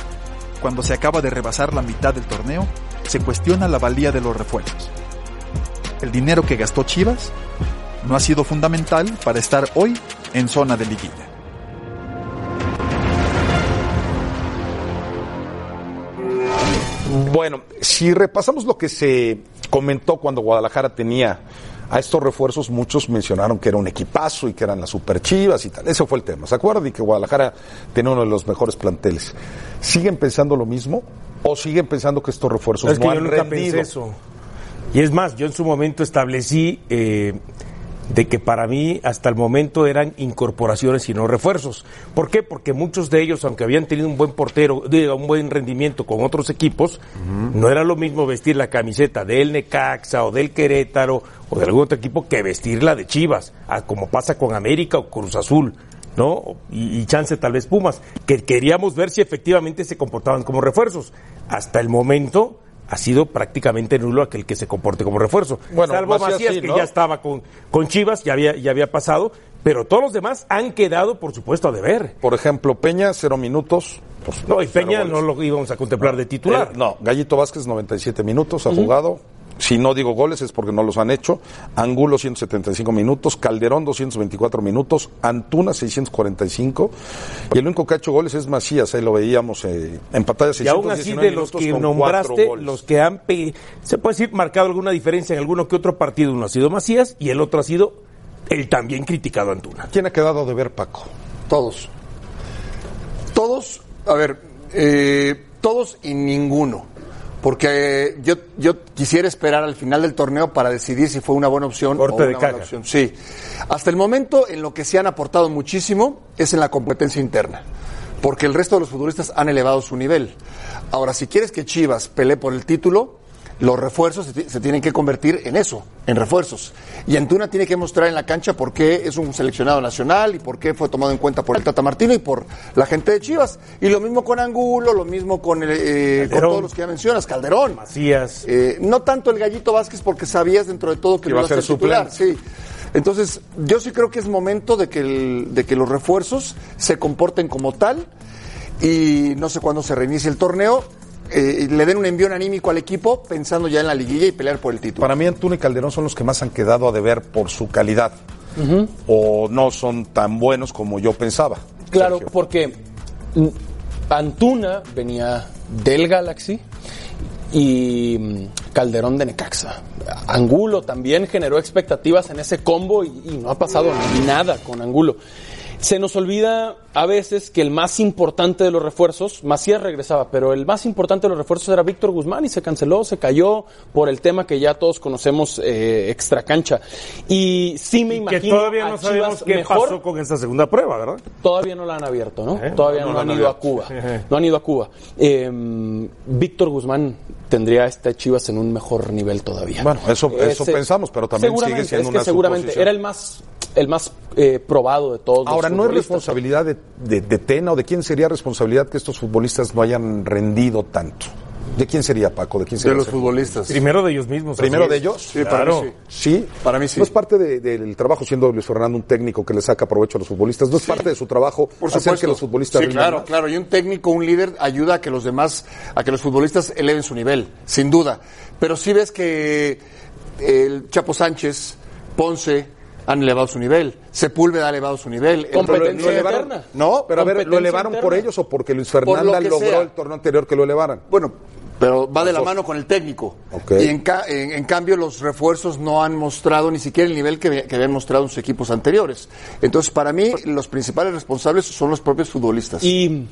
Speaker 10: cuando se acaba de rebasar la mitad del torneo, se cuestiona la valía de los refuerzos. El dinero que gastó Chivas no ha sido fundamental para estar hoy en zona de liguilla.
Speaker 1: Bueno, si repasamos lo que se comentó cuando Guadalajara tenía a estos refuerzos, muchos mencionaron que era un equipazo y que eran las super chivas y tal. Ese fue el tema. ¿Se acuerdan? Y que Guadalajara tenía uno de los mejores planteles. ¿Siguen pensando lo mismo? ¿O siguen pensando que estos refuerzos
Speaker 4: Es que
Speaker 1: no
Speaker 4: yo
Speaker 1: han
Speaker 4: nunca
Speaker 1: rendido?
Speaker 4: pensé eso. Y es más, yo en su momento establecí eh, de que para mí hasta el momento eran incorporaciones y no refuerzos. ¿Por qué? Porque muchos de ellos, aunque habían tenido un buen portero, un buen rendimiento con otros equipos, no era lo mismo vestir la camiseta del Necaxa o del Querétaro o de algún otro equipo que vestirla de Chivas, como pasa con América o Cruz Azul. ¿no? Y, y chance tal vez Pumas, que queríamos ver si efectivamente se comportaban como refuerzos. Hasta el momento ha sido prácticamente nulo aquel que se comporte como refuerzo.
Speaker 1: Bueno,
Speaker 4: Salvo
Speaker 1: Macías
Speaker 4: Macías,
Speaker 1: sí,
Speaker 4: que ya estaba con, con Chivas, ya había, ya había pasado, pero todos los demás han quedado, por supuesto, a deber.
Speaker 1: Por ejemplo, Peña, cero minutos. pues,
Speaker 4: No, y Peña no lo íbamos a contemplar de titular.
Speaker 1: Eh, no, Gallito Vázquez, 97 minutos, ha jugado. Si no digo goles es porque no los han hecho. Angulo, 175 minutos. Calderón, 224 minutos. Antuna, 645. Y el único que ha hecho goles es Macías. Ahí lo veíamos eh, en pantalla.
Speaker 4: Y aún así,
Speaker 1: 619
Speaker 4: de los que nombraste, los que han, se puede decir, marcado alguna diferencia en alguno que otro partido, uno ha sido Macías y el otro ha sido el también criticado Antuna.
Speaker 1: ¿Quién ha quedado de ver, Paco?
Speaker 3: Todos. Todos, a ver, eh, todos y ninguno. Porque eh, yo, yo quisiera esperar al final del torneo para decidir si fue una buena opción
Speaker 4: Corte
Speaker 3: o una mala opción. Sí. Hasta el momento, en lo que se han aportado muchísimo es en la competencia interna. Porque el resto de los futbolistas han elevado su nivel. Ahora, si quieres que Chivas pelee por el título, los refuerzos se, se tienen que convertir en eso, en refuerzos. Y Antuna tiene que mostrar en la cancha por qué es un seleccionado nacional y por qué fue tomado en cuenta por el Tata Martino y por la gente de Chivas. Y lo mismo con Angulo, lo mismo con, el, eh, con
Speaker 4: Calderón.
Speaker 3: todos los que ya mencionas, Calderón.
Speaker 4: Macías.
Speaker 3: Eh, no tanto el Gallito Vázquez porque sabías dentro de todo que
Speaker 1: iba a ser
Speaker 3: titular, sí. Entonces, yo sí creo que es momento de que, el- de que los refuerzos se comporten como tal y no sé cuándo se reinicie el torneo, eh, le den un envío anímico al equipo pensando ya en la liguilla y pelear por el título.
Speaker 1: Para mí, Antuna y Calderón son los que más han quedado a deber por su calidad. O no son tan buenos como yo pensaba.
Speaker 2: Claro,
Speaker 1: Sergio.
Speaker 2: porque Antuna venía del Galaxy y mm, Calderón de Necaxa. Angulo también generó expectativas en ese combo y, y no ha pasado nada con Angulo. Se nos olvida a veces que el más importante de los refuerzos, Macías regresaba, pero el más importante de los refuerzos era Víctor Guzmán y se canceló, se cayó por el tema que ya todos conocemos eh, extra cancha. Y sí me
Speaker 4: que
Speaker 2: imagino
Speaker 4: todavía
Speaker 2: a
Speaker 4: no sabemos qué
Speaker 2: mejor
Speaker 4: pasó con esta segunda prueba, ¿verdad?
Speaker 2: Todavía no la han abierto, ¿no?
Speaker 4: ¿Eh?
Speaker 2: Todavía
Speaker 4: No,
Speaker 2: no,
Speaker 4: no
Speaker 2: han ido a. Cuba. No han ido a Cuba. Eh, Víctor Guzmán tendría a este Chivas en un mejor nivel todavía.
Speaker 1: Bueno, eso- eso pensamos, pero también sigue siendo
Speaker 2: es que
Speaker 1: una
Speaker 2: seguramente
Speaker 1: suposición.
Speaker 2: era el más el más eh, probado de todos.
Speaker 1: Ahora,
Speaker 2: los
Speaker 1: ¿no es responsabilidad de, de- de Tena o de quién sería responsabilidad que estos futbolistas no hayan rendido tanto? ¿De quién sería, Paco? ¿De quién
Speaker 3: de
Speaker 1: sería?
Speaker 3: los
Speaker 1: Sergio?
Speaker 3: futbolistas.
Speaker 4: Primero de ellos mismos.
Speaker 1: ¿Primero de ellos?
Speaker 3: Sí, para
Speaker 4: Claro.
Speaker 3: mí sí.
Speaker 1: Sí.
Speaker 3: Para mí sí.
Speaker 1: ¿No es parte de- del trabajo siendo Luis Fernando un técnico que le saca provecho a los futbolistas? ¿No es parte de su trabajo
Speaker 3: Por
Speaker 1: hacer
Speaker 3: supuesto.
Speaker 1: que los futbolistas
Speaker 3: Sí, claro,
Speaker 1: más?
Speaker 3: claro. Y un técnico, un líder, ayuda a que los demás, a que los futbolistas eleven su nivel, sin duda. Pero sí ves que el Chapo Sánchez, Ponce, han elevado su nivel. Sepúlveda ha elevado su nivel. El-
Speaker 2: Competencia
Speaker 1: Lo elevaron-
Speaker 2: interna.
Speaker 3: No,
Speaker 1: Pero a ver, ¿lo elevaron por ellos o porque Luis
Speaker 3: Por lo
Speaker 1: Fernanda logró
Speaker 3: sea.
Speaker 1: el torneo anterior que lo elevaran?
Speaker 3: Bueno, pero va de la mano con el técnico. Y en, ca- en- en cambio los refuerzos no han mostrado ni siquiera el nivel que, que habían mostrado en sus equipos anteriores. Entonces, para mí, los principales responsables son los propios futbolistas.
Speaker 2: Y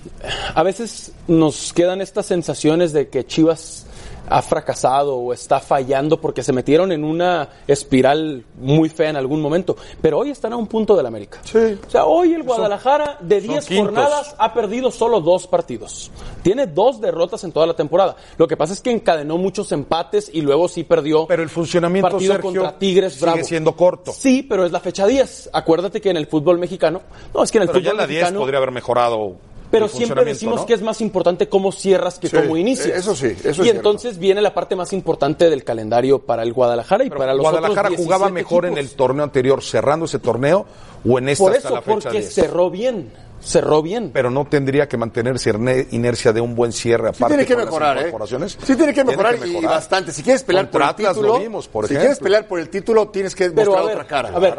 Speaker 2: a veces nos quedan estas sensaciones de que Chivas ha fracasado o está fallando porque se metieron en una espiral muy fea en algún momento. Pero hoy están a un punto del América.
Speaker 1: Sí.
Speaker 2: O sea, hoy el Guadalajara de 10
Speaker 1: quintos.
Speaker 2: jornadas ha perdido solo dos partidos. Tiene dos derrotas en toda la temporada. Lo que pasa es que encadenó muchos empates y luego sí perdió.
Speaker 1: Pero el funcionamiento,
Speaker 2: partido
Speaker 1: Sergio,
Speaker 2: contra Tigres
Speaker 1: sigue
Speaker 2: Bravo.
Speaker 1: siendo corto.
Speaker 2: Sí, pero es la fecha 10. Acuérdate que en el fútbol mexicano. No, es que en el
Speaker 1: Pero ya
Speaker 2: fútbol
Speaker 1: en la 10
Speaker 2: mexicano.
Speaker 1: podría haber mejorado.
Speaker 2: Pero siempre decimos
Speaker 1: ¿no?
Speaker 2: que es más importante cómo cierras que
Speaker 3: Sí,
Speaker 2: cómo inicias.
Speaker 3: eso sí, eso es
Speaker 2: Y
Speaker 3: cierto.
Speaker 2: entonces viene la parte más importante del calendario para el Guadalajara y para los
Speaker 1: Guadalajara
Speaker 2: otros
Speaker 1: jugaba
Speaker 2: 17
Speaker 1: mejor en el torneo anterior cerrando ese torneo o en esta
Speaker 2: Por
Speaker 1: hasta
Speaker 2: eso,
Speaker 1: la fecha
Speaker 2: porque
Speaker 1: 10.
Speaker 2: cerró bien. Cerró bien.
Speaker 1: Pero no tendría que mantenerse inercia de un buen cierre
Speaker 3: Sí
Speaker 1: aparte
Speaker 3: tiene que
Speaker 1: con las
Speaker 3: mejorar, ¿eh? Sí tiene que mejorar,
Speaker 1: que
Speaker 3: y
Speaker 1: mejorar.
Speaker 3: bastante. Si quieres pelear por el
Speaker 1: Atlas
Speaker 3: título,
Speaker 1: lo vimos, por
Speaker 3: si
Speaker 1: ejemplo.
Speaker 3: quieres pelear por el título, tienes que
Speaker 2: Pero
Speaker 3: mostrar
Speaker 2: ver,
Speaker 3: otra cara.
Speaker 2: a ver,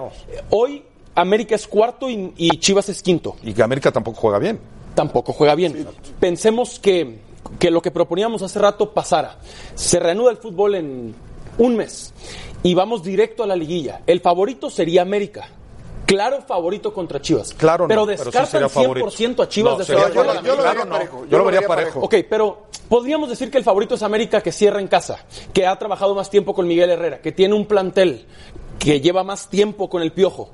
Speaker 2: hoy América es cuarto y, y Chivas es quinto.
Speaker 1: Y que América tampoco juega bien.
Speaker 2: Tampoco juega bien. Pensemos que, que lo que proponíamos hace rato pasara. Se reanuda el fútbol en un mes y vamos directo a la liguilla. El favorito sería América. Claro favorito contra Chivas.
Speaker 1: Claro, no,
Speaker 2: pero
Speaker 1: pero sí
Speaker 2: descartan
Speaker 1: sería favorito.
Speaker 2: 100% a Chivas
Speaker 1: No,
Speaker 2: de
Speaker 1: sería
Speaker 2: ser
Speaker 3: yo, yo lo vería
Speaker 1: no.
Speaker 3: parejo.
Speaker 1: Yo lo vería parejo.
Speaker 2: Ok, pero podríamos decir que el favorito es América que cierra en casa, que ha trabajado más tiempo con Miguel Herrera, que tiene un plantel, que lleva más tiempo con el Piojo.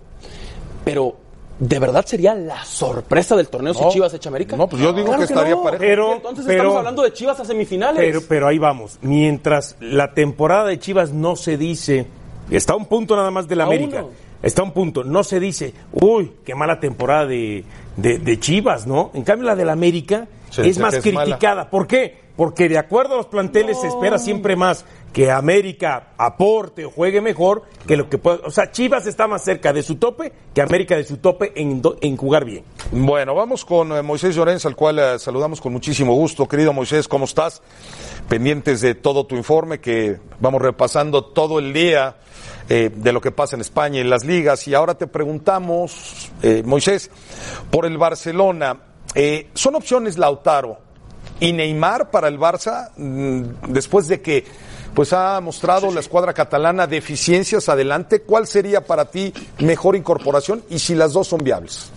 Speaker 2: Pero, ¿de verdad sería la sorpresa del torneo si
Speaker 1: No.
Speaker 2: Chivas echa América?
Speaker 1: No, pues yo digo que estaría parejo.
Speaker 4: Pero,
Speaker 2: Entonces
Speaker 4: pero-
Speaker 2: estamos hablando de Chivas a semifinales.
Speaker 4: Pero, pero ahí vamos. Mientras la temporada de Chivas no se dice, está a un punto nada más del América.
Speaker 2: uno.
Speaker 4: Está a un punto. No se dice, uy, qué mala temporada de, de- de Chivas, ¿no? En cambio, la del América es más
Speaker 1: mala.
Speaker 4: criticada. ¿Por qué? Porque de acuerdo a los planteles se espera siempre más que América aporte o juegue mejor que lo que pueda. O sea, Chivas está más cerca de su tope que América de su tope en, jugar bien.
Speaker 1: Bueno, vamos con eh, Moisés Llorens, al cual eh, saludamos con muchísimo gusto. Querido Moisés, ¿cómo estás? Pendientes de todo tu informe, que vamos repasando todo el día eh, de lo que pasa en España y en las ligas. Y ahora te preguntamos, eh, Moisés, por el Barcelona. eh, ¿Son opciones Lautaro y Neymar para el Barça mm, después de que pues ha mostrado la escuadra catalana deficiencias adelante? ¿Cuál sería para ti mejor incorporación y si las dos son viables?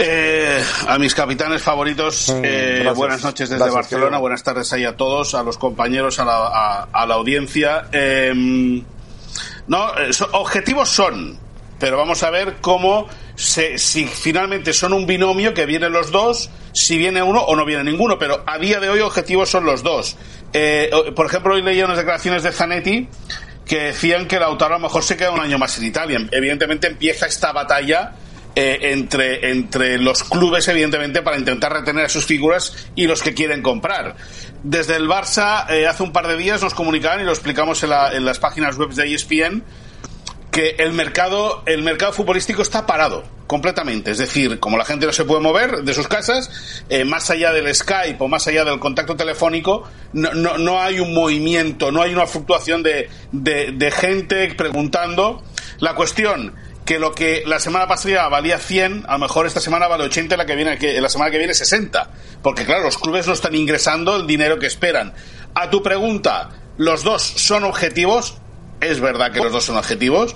Speaker 11: Eh, a mis capitanes favoritos, eh,
Speaker 1: gracias.
Speaker 11: buenas noches desde
Speaker 1: Gracias,
Speaker 11: Barcelona, buenas tardes ahí a todos, a los compañeros, a la, a- a la audiencia. Eh, no, eh, objetivos son, pero vamos a ver cómo, se, si finalmente son un binomio que vienen los dos, si viene uno o no viene ninguno, pero a día de hoy objetivos son los dos. Eh, por ejemplo, hoy leía unas declaraciones de Zanetti que decían que Lautaro a lo mejor se queda un año más en Italia. Evidentemente empieza esta batalla eh, entre, entre los clubes, evidentemente, para intentar retener a sus figuras y los que quieren comprar. Desde el Barça, eh, hace un par de días nos comunicaban y lo explicamos en, la- en las páginas web de ESPN el mercado, el mercado futbolístico está parado completamente. Es decir, como la gente no se puede mover de sus casas, eh, más allá del Skype o más allá del contacto telefónico, no, no, no hay un movimiento, no hay una fluctuación de, de, de gente preguntando. La cuestión, que lo que la semana pasada valía 100, a lo mejor esta semana vale 80 y la, que viene, que, la semana que viene 60. Porque claro, los clubes no están ingresando el dinero que esperan. A tu pregunta, ¿los dos son objetivos? Es verdad que los dos son objetivos.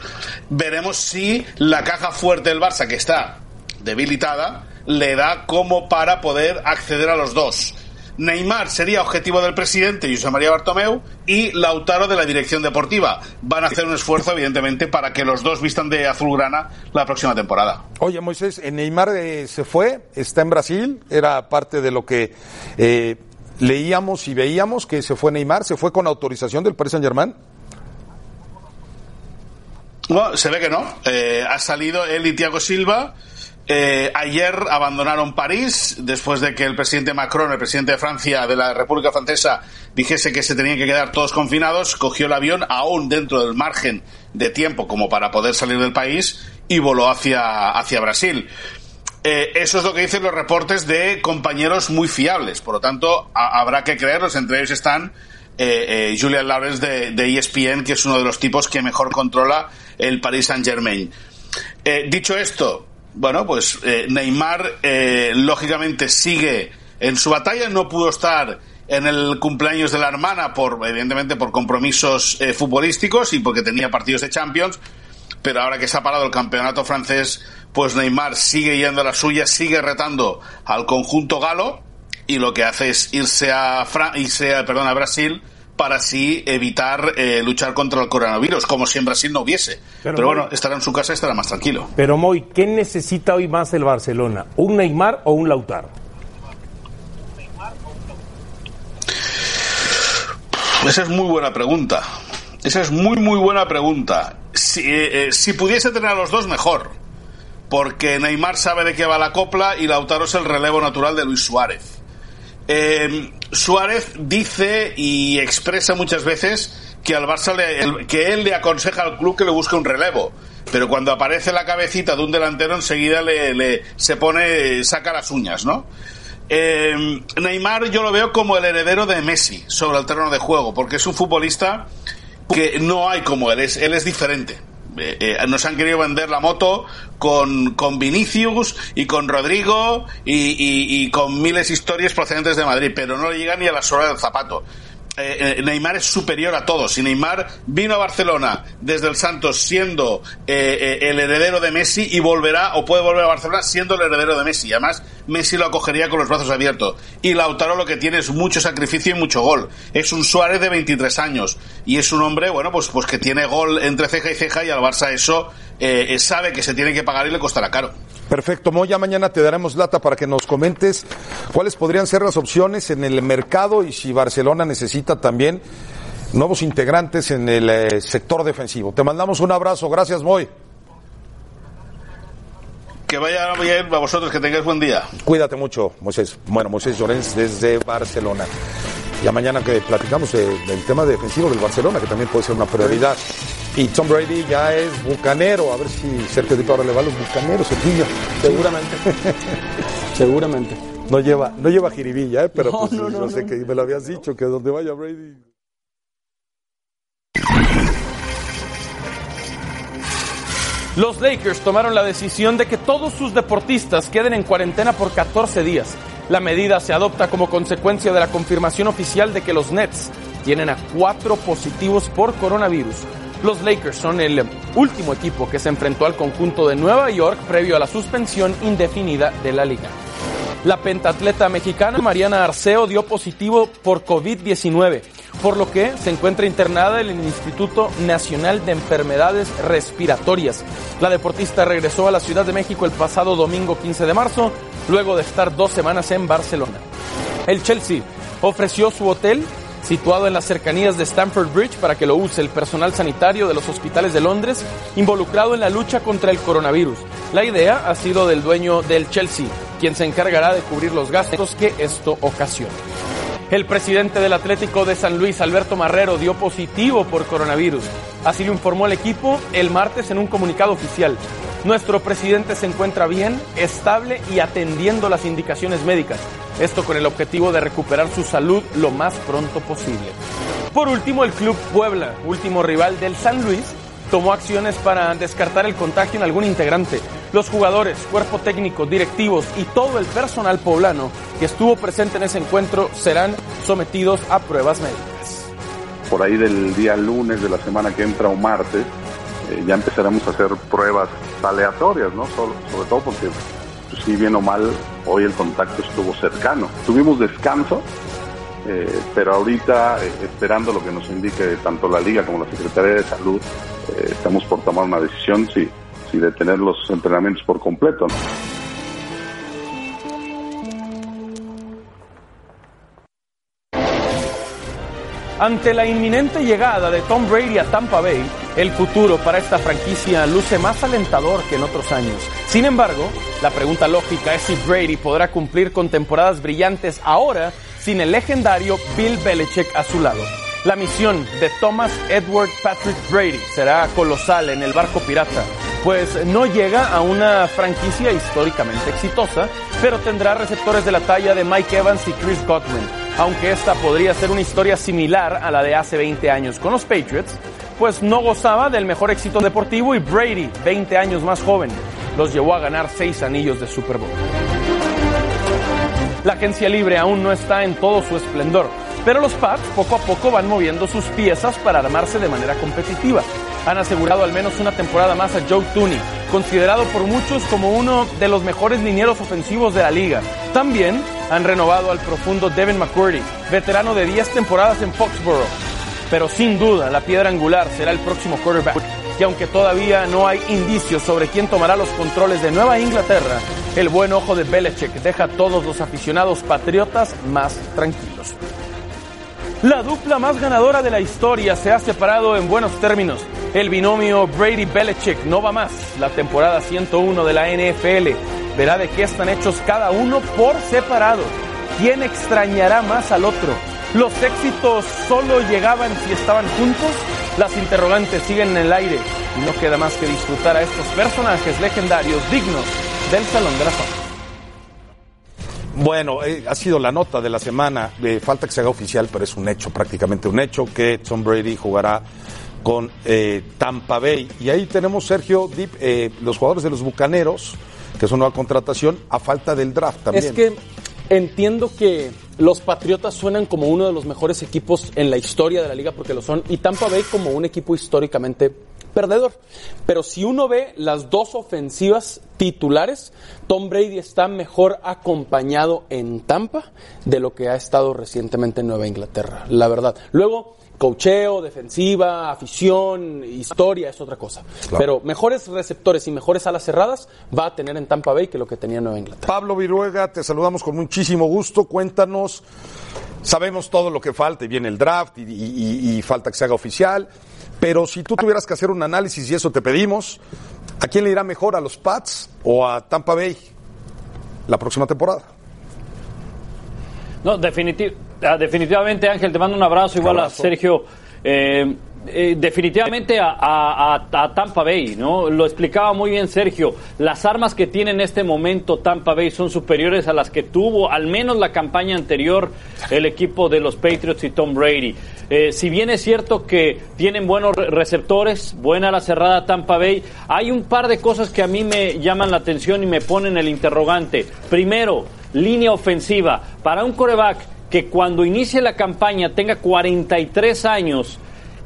Speaker 11: Veremos si la caja fuerte del Barça, que está debilitada, le da como para poder acceder a los dos. Neymar sería objetivo del presidente José María Bartomeu y Lautaro de la dirección deportiva. Van a hacer un esfuerzo, evidentemente, para que los dos vistan de azulgrana la próxima temporada.
Speaker 1: Oye, Moisés, eh, Neymar eh, se fue, está en Brasil, era parte de lo que eh, leíamos y veíamos que se fue Neymar, se fue con autorización del Paris Saint Germain.
Speaker 11: No, se ve que no. Eh, ha salido él y Thiago Silva. Eh, ayer abandonaron París después de que el presidente Macron, el presidente de Francia, de la República Francesa, dijese que se tenían que quedar todos confinados. Cogió el avión aún dentro del margen de tiempo como para poder salir del país y voló hacia, hacia Brasil. Eh, eso es lo que dicen los reportes de compañeros muy fiables. Por lo tanto, habrá que creerlos. Entre ellos están eh, eh, Julian Lawrence de, ESPN, que es uno de los tipos que mejor controla el Paris Saint Germain. Eh, dicho esto, bueno, pues eh, Neymar eh, lógicamente sigue en su batalla, no pudo estar en el cumpleaños de la hermana por evidentemente por compromisos futbolísticos y porque tenía partidos de Champions, pero ahora que se ha parado el campeonato francés, pues Neymar sigue yendo a la suya, sigue retando al conjunto galo y lo que hace es irse a, Fra irse a, perdón, a Brasil para así evitar eh, luchar contra el coronavirus, como si en Brasil no hubiese.
Speaker 4: Pero,
Speaker 11: Pero,
Speaker 4: Moy-
Speaker 11: bueno, estará en su casa y estará más tranquilo.
Speaker 4: Pero Moy, ¿qué necesita hoy más el Barcelona? ¿Un Neymar o un Lautaro?
Speaker 11: Esa es muy buena pregunta. Esa es muy, muy buena pregunta. Si, eh, eh, si pudiese tener a los dos, mejor. Porque Neymar sabe de qué va la copla y Lautaro es el relevo natural de Luis Suárez. Eh, Suárez dice y expresa muchas veces que al Barça le- que él le aconseja al club que le busque un relevo. Pero cuando aparece la cabecita de un delantero, enseguida le, se pone, saca las uñas, ¿no? Eh, Neymar yo lo veo como el heredero de Messi sobre el terreno de juego, porque es un futbolista que no hay como él, es, él es diferente. Eh, eh, nos han querido vender la moto con, con Vinicius y con Rodrigo y, y- y con miles de historias procedentes de Madrid, pero no le llega ni a la sola del zapato. Eh, eh, Neymar es superior a todos. Y Neymar vino a Barcelona desde el Santos siendo eh, eh, el heredero de Messi y volverá o puede volver a Barcelona siendo el heredero de Messi. Y además, Messi lo acogería con los brazos abiertos. Y Lautaro lo que tiene es mucho sacrificio y mucho gol. Es un Suárez de 23 años y es un hombre, bueno, pues, pues que tiene gol entre ceja y ceja y al Barça eso eh, sabe que se tiene que pagar y le costará caro.
Speaker 1: Perfecto, Moya, mañana te daremos lata para que nos comentes cuáles podrían ser las opciones en el mercado y si Barcelona necesita también nuevos integrantes en el eh, sector defensivo. Te mandamos un abrazo, gracias Moy.
Speaker 11: Que vaya bien a vosotros, que tengáis buen día.
Speaker 1: Cuídate mucho, Moisés. Bueno, Moisés Llorens desde Barcelona. Ya mañana que platicamos eh, del tema defensivo del Barcelona, que también puede ser una prioridad. Y Tom Brady ya es bucanero, a ver si Sergio Dip ahora le va a los bucaneros, niño.
Speaker 2: Seguramente. Seguramente.
Speaker 1: No lleva, no lleva jiribilla, ¿eh? pero
Speaker 2: No,
Speaker 1: pues,
Speaker 2: no,
Speaker 1: yo
Speaker 2: no,
Speaker 1: sé
Speaker 2: no.
Speaker 1: que me lo habías dicho, que donde vaya Brady.
Speaker 2: Los Lakers tomaron la decisión de que todos sus deportistas queden en cuarentena por 14 días. La medida se adopta como consecuencia de la confirmación oficial de que los Nets tienen a cuatro positivos por coronavirus. Los Lakers son el último equipo que se enfrentó al conjunto de Nueva York previo a la suspensión indefinida de la liga. La pentatleta mexicana Mariana Arceo dio positivo por COVID-19, por lo que se encuentra internada en el Instituto Nacional de Enfermedades Respiratorias. La deportista regresó a la Ciudad de México el pasado domingo 15 de marzo, luego de estar dos semanas en Barcelona. El Chelsea ofreció su hotel situado en las cercanías de Stamford Bridge para que lo use el personal sanitario de los hospitales de Londres involucrado en la lucha contra el coronavirus. La idea ha sido del dueño del Chelsea, quien se encargará de cubrir los gastos que esto ocasiona. El presidente del Atlético de San Luis, Alberto Marrero, dio positivo por coronavirus. Así lo informó el equipo el martes en un comunicado oficial. Nuestro presidente se encuentra bien, estable y atendiendo las indicaciones médicas. Esto con el objetivo de recuperar su salud lo más pronto posible. Por último, el Club Puebla, último rival del San Luis, tomó acciones para descartar el contagio en algún integrante. Los jugadores, cuerpo técnico, directivos y todo el personal poblano que estuvo presente en ese encuentro serán sometidos a pruebas médicas.
Speaker 6: por ahí del día lunes de la semana que entra o martes, eh, ya empezaremos a hacer pruebas aleatorias, ¿no? Solo- sobre todo porque, pues, si bien o mal, hoy el contacto estuvo cercano. Tuvimos descanso, eh, pero ahorita, eh, esperando lo que nos indique tanto la Liga como la Secretaría de Salud, eh, estamos por tomar una decisión si, si detener los entrenamientos por completo.
Speaker 2: Ante la inminente llegada de Tom Brady a Tampa Bay, el futuro para esta franquicia luce más alentador que en otros años. Sin embargo, la pregunta lógica es si Brady podrá cumplir con temporadas brillantes ahora sin el legendario Bill Belichick a su lado. La misión de Thomas Edward Patrick Brady será colosal en el barco pirata, pues no llega a una franquicia históricamente exitosa, pero tendrá receptores de la talla de Mike Evans y Chris Godwin, aunque esta podría ser una historia similar a la de hace 20 años con los Patriots, pues no gozaba del mejor éxito deportivo y Brady, 20 años más joven, los llevó a ganar seis anillos de Super Bowl. La agencia libre aún no está en todo su esplendor, pero los Pats poco a poco van moviendo sus piezas para armarse de manera competitiva. Han asegurado al menos una temporada más a Joe Tooney, considerado por muchos como uno de los mejores linieros ofensivos de la liga. También han renovado al profundo Devin McCurdy, veterano de 10 temporadas en Foxborough. Pero sin duda, la piedra angular será el próximo quarterback. Y aunque todavía no hay indicios sobre quién tomará los controles de Nueva Inglaterra, el buen ojo de Belichick deja a todos los aficionados patriotas más tranquilos. La dupla más ganadora de la historia se ha separado en buenos términos. El binomio Brady Belichick no va más. La temporada 101 de la NFL verá de qué están hechos cada uno por separado. ¿Quién extrañará más al otro? ¿Los éxitos solo llegaban si estaban juntos? Las interrogantes siguen en el aire y no queda más que disfrutar a estos personajes legendarios dignos del Salón de la Fama.
Speaker 1: Bueno, eh, ha sido la nota de la semana. Eh, falta que se haga oficial, pero es un hecho, prácticamente un hecho, que Tom Brady jugará con eh, Tampa Bay. Y ahí tenemos, Sergio, Deep, eh, los jugadores de los Bucaneros, que es una nueva contratación, a falta del draft también.
Speaker 2: Es que entiendo que los Patriotas suenan como uno de los mejores equipos en la historia de la liga, porque lo son, y Tampa Bay como un equipo históricamente perdedor. Pero si uno ve las dos ofensivas titulares, Tom Brady está mejor acompañado en Tampa de lo que ha estado recientemente en Nueva Inglaterra, la verdad. Luego, cocheo, defensiva, afición, historia es otra cosa.
Speaker 1: Claro.
Speaker 2: Pero mejores receptores y mejores alas cerradas va a tener en Tampa Bay que lo que tenía en Nueva Inglaterra.
Speaker 1: Pablo Viruega, te saludamos con muchísimo gusto. Cuéntanos, sabemos todo lo que falta y viene el draft y, y- y falta que se haga oficial, pero si tú tuvieras que hacer un análisis y eso te pedimos, ¿a quién le irá mejor, a los Pats o a Tampa Bay la próxima temporada?
Speaker 12: No, definiti- ah, definitivamente, Ángel, te mando un abrazo, igual
Speaker 1: Abrazo.
Speaker 12: a Sergio. Eh, eh, definitivamente a, Tampa Bay, ¿no? Lo explicaba muy bien Sergio. Las armas que tiene en este momento Tampa Bay son superiores a las que tuvo, al menos la campaña anterior, el equipo de los Patriots y Tom Brady. Eh, si bien es cierto que tienen buenos re- receptores, buena la cerrada Tampa Bay, hay un par de cosas que a mí me llaman la atención y me ponen el interrogante. Primero, línea ofensiva. Para un coreback que cuando inicie la campaña tenga 43 años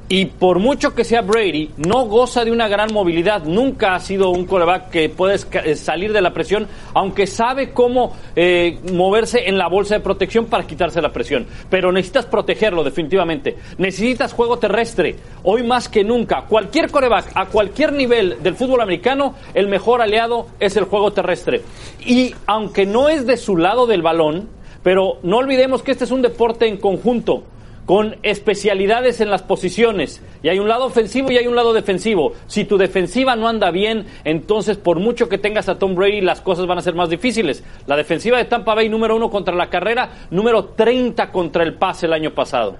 Speaker 12: y por mucho que sea Brady, no goza de una gran movilidad. Nunca ha sido un coreback que puede eh, salir de la presión, aunque sabe cómo eh, moverse en la bolsa de protección para quitarse la presión. Pero necesitas protegerlo, definitivamente. Necesitas juego terrestre. Hoy más que nunca, cualquier coreback a cualquier nivel del fútbol americano, el mejor aliado es el juego terrestre. Y aunque no es de su lado del balón, pero no olvidemos que este es un deporte en conjunto con especialidades en las posiciones. Y hay un lado ofensivo y hay un lado defensivo. Si tu defensiva no anda bien, entonces por mucho que tengas a Tom Brady, las cosas van a ser más difíciles. La defensiva de Tampa Bay, número uno contra la carrera, número 30 contra el pase el año pasado.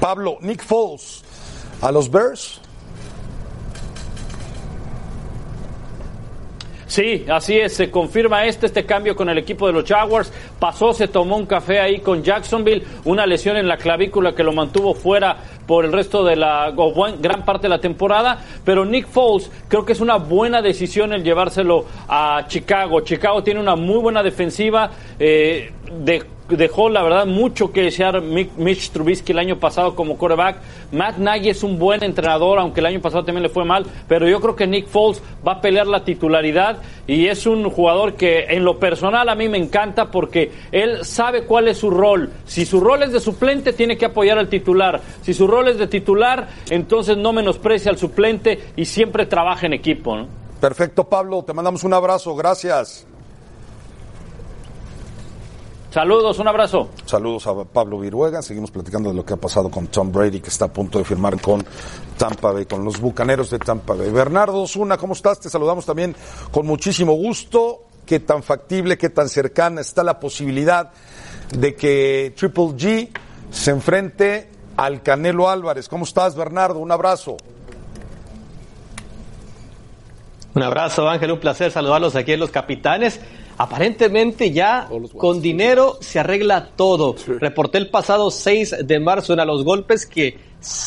Speaker 1: Pablo, Nick Foles, a los Bears.
Speaker 12: Sí, así es, se confirma este, este cambio con el equipo de los Jaguars. Pasó, se tomó un café ahí con Jacksonville, una lesión en la clavícula que lo mantuvo fuera por el resto de la, gran parte de la temporada. Pero Nick Foles, creo que es una buena decisión el llevárselo a Chicago. Chicago tiene una muy buena defensiva, eh, de dejó la verdad mucho que desear Mi- Mitch Trubisky el año pasado como quarterback. Matt Nagy es un buen entrenador, aunque el año pasado también le fue mal, pero yo creo que Nick Foles va a pelear la titularidad y es un jugador que en lo personal a mí me encanta porque él sabe cuál es su rol. Si su rol es de suplente, tiene que apoyar al titular. Si su rol es de titular, entonces no menosprecia al suplente y siempre trabaja en equipo.
Speaker 1: Perfecto, Pablo, te mandamos un abrazo, gracias.
Speaker 12: Saludos, un abrazo.
Speaker 1: Saludos a Pablo Viruega. Seguimos platicando de lo que ha pasado con Tom Brady, que está a punto de firmar con Tampa Bay, con los bucaneros de Tampa Bay. Bernardo Osuna, ¿cómo estás? Te saludamos también con muchísimo gusto. ¿Qué tan factible, qué tan cercana está la posibilidad de que Triple G se enfrente al Canelo Álvarez? ¿Cómo estás, Bernardo? Un abrazo.
Speaker 13: Un abrazo, Ángel, un placer saludarlos aquí en Los Capitanes. Aparentemente ya con dinero se arregla todo. Reporté el pasado 6 de marzo en A los Golpes que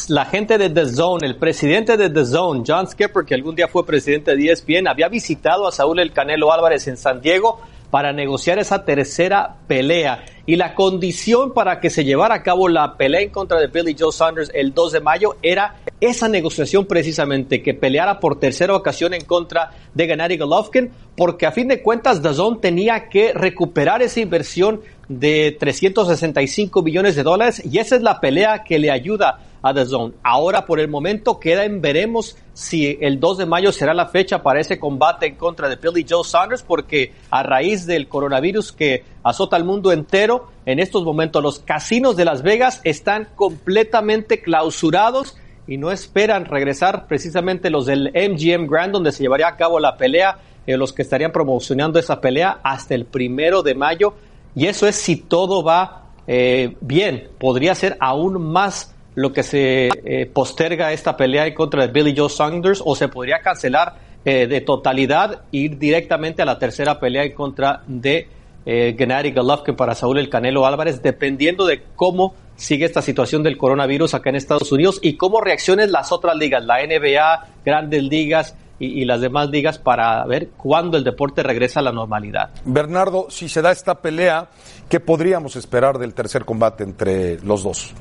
Speaker 13: la gente de The Zone, el presidente de The Zone, John Skipper, que algún día fue presidente de ESPN, había visitado a Saúl El Canelo Álvarez en San Diego para negociar esa tercera pelea. Y la condición para que se llevara a cabo la pelea en contra de Billy Joe Saunders el 2 de mayo era esa negociación precisamente, que peleara por tercera ocasión en contra de Gennady Golovkin, porque a fin de cuentas DAZN tenía que recuperar esa inversión de 365 millones de dólares y esa es la pelea que le ayuda a DAZN. Ahora por el momento queda en veremos si el 2 de mayo será la fecha para ese combate en contra de Billy Joe Saunders porque a raíz del coronavirus que azota al mundo entero, en estos momentos los casinos de Las Vegas están completamente clausurados y no esperan regresar precisamente los del MGM Grand donde se llevaría a cabo la pelea, eh, los que estarían promocionando esa pelea hasta el primero de mayo. Y eso es si todo va eh, bien. Podría ser aún más lo que se eh, posterga esta pelea en contra de Billy Joe Saunders o se podría cancelar de totalidad e ir directamente a la tercera pelea en contra de Gennady Golovkin para Saúl El Canelo Álvarez, dependiendo de cómo sigue esta situación del coronavirus acá en Estados Unidos y cómo reaccionen las otras ligas, la NBA, grandes ligas y, las demás ligas para ver cuándo el deporte regresa a la normalidad.
Speaker 1: Bernardo, si se da esta pelea, ¿qué podríamos esperar del tercer combate entre los dos?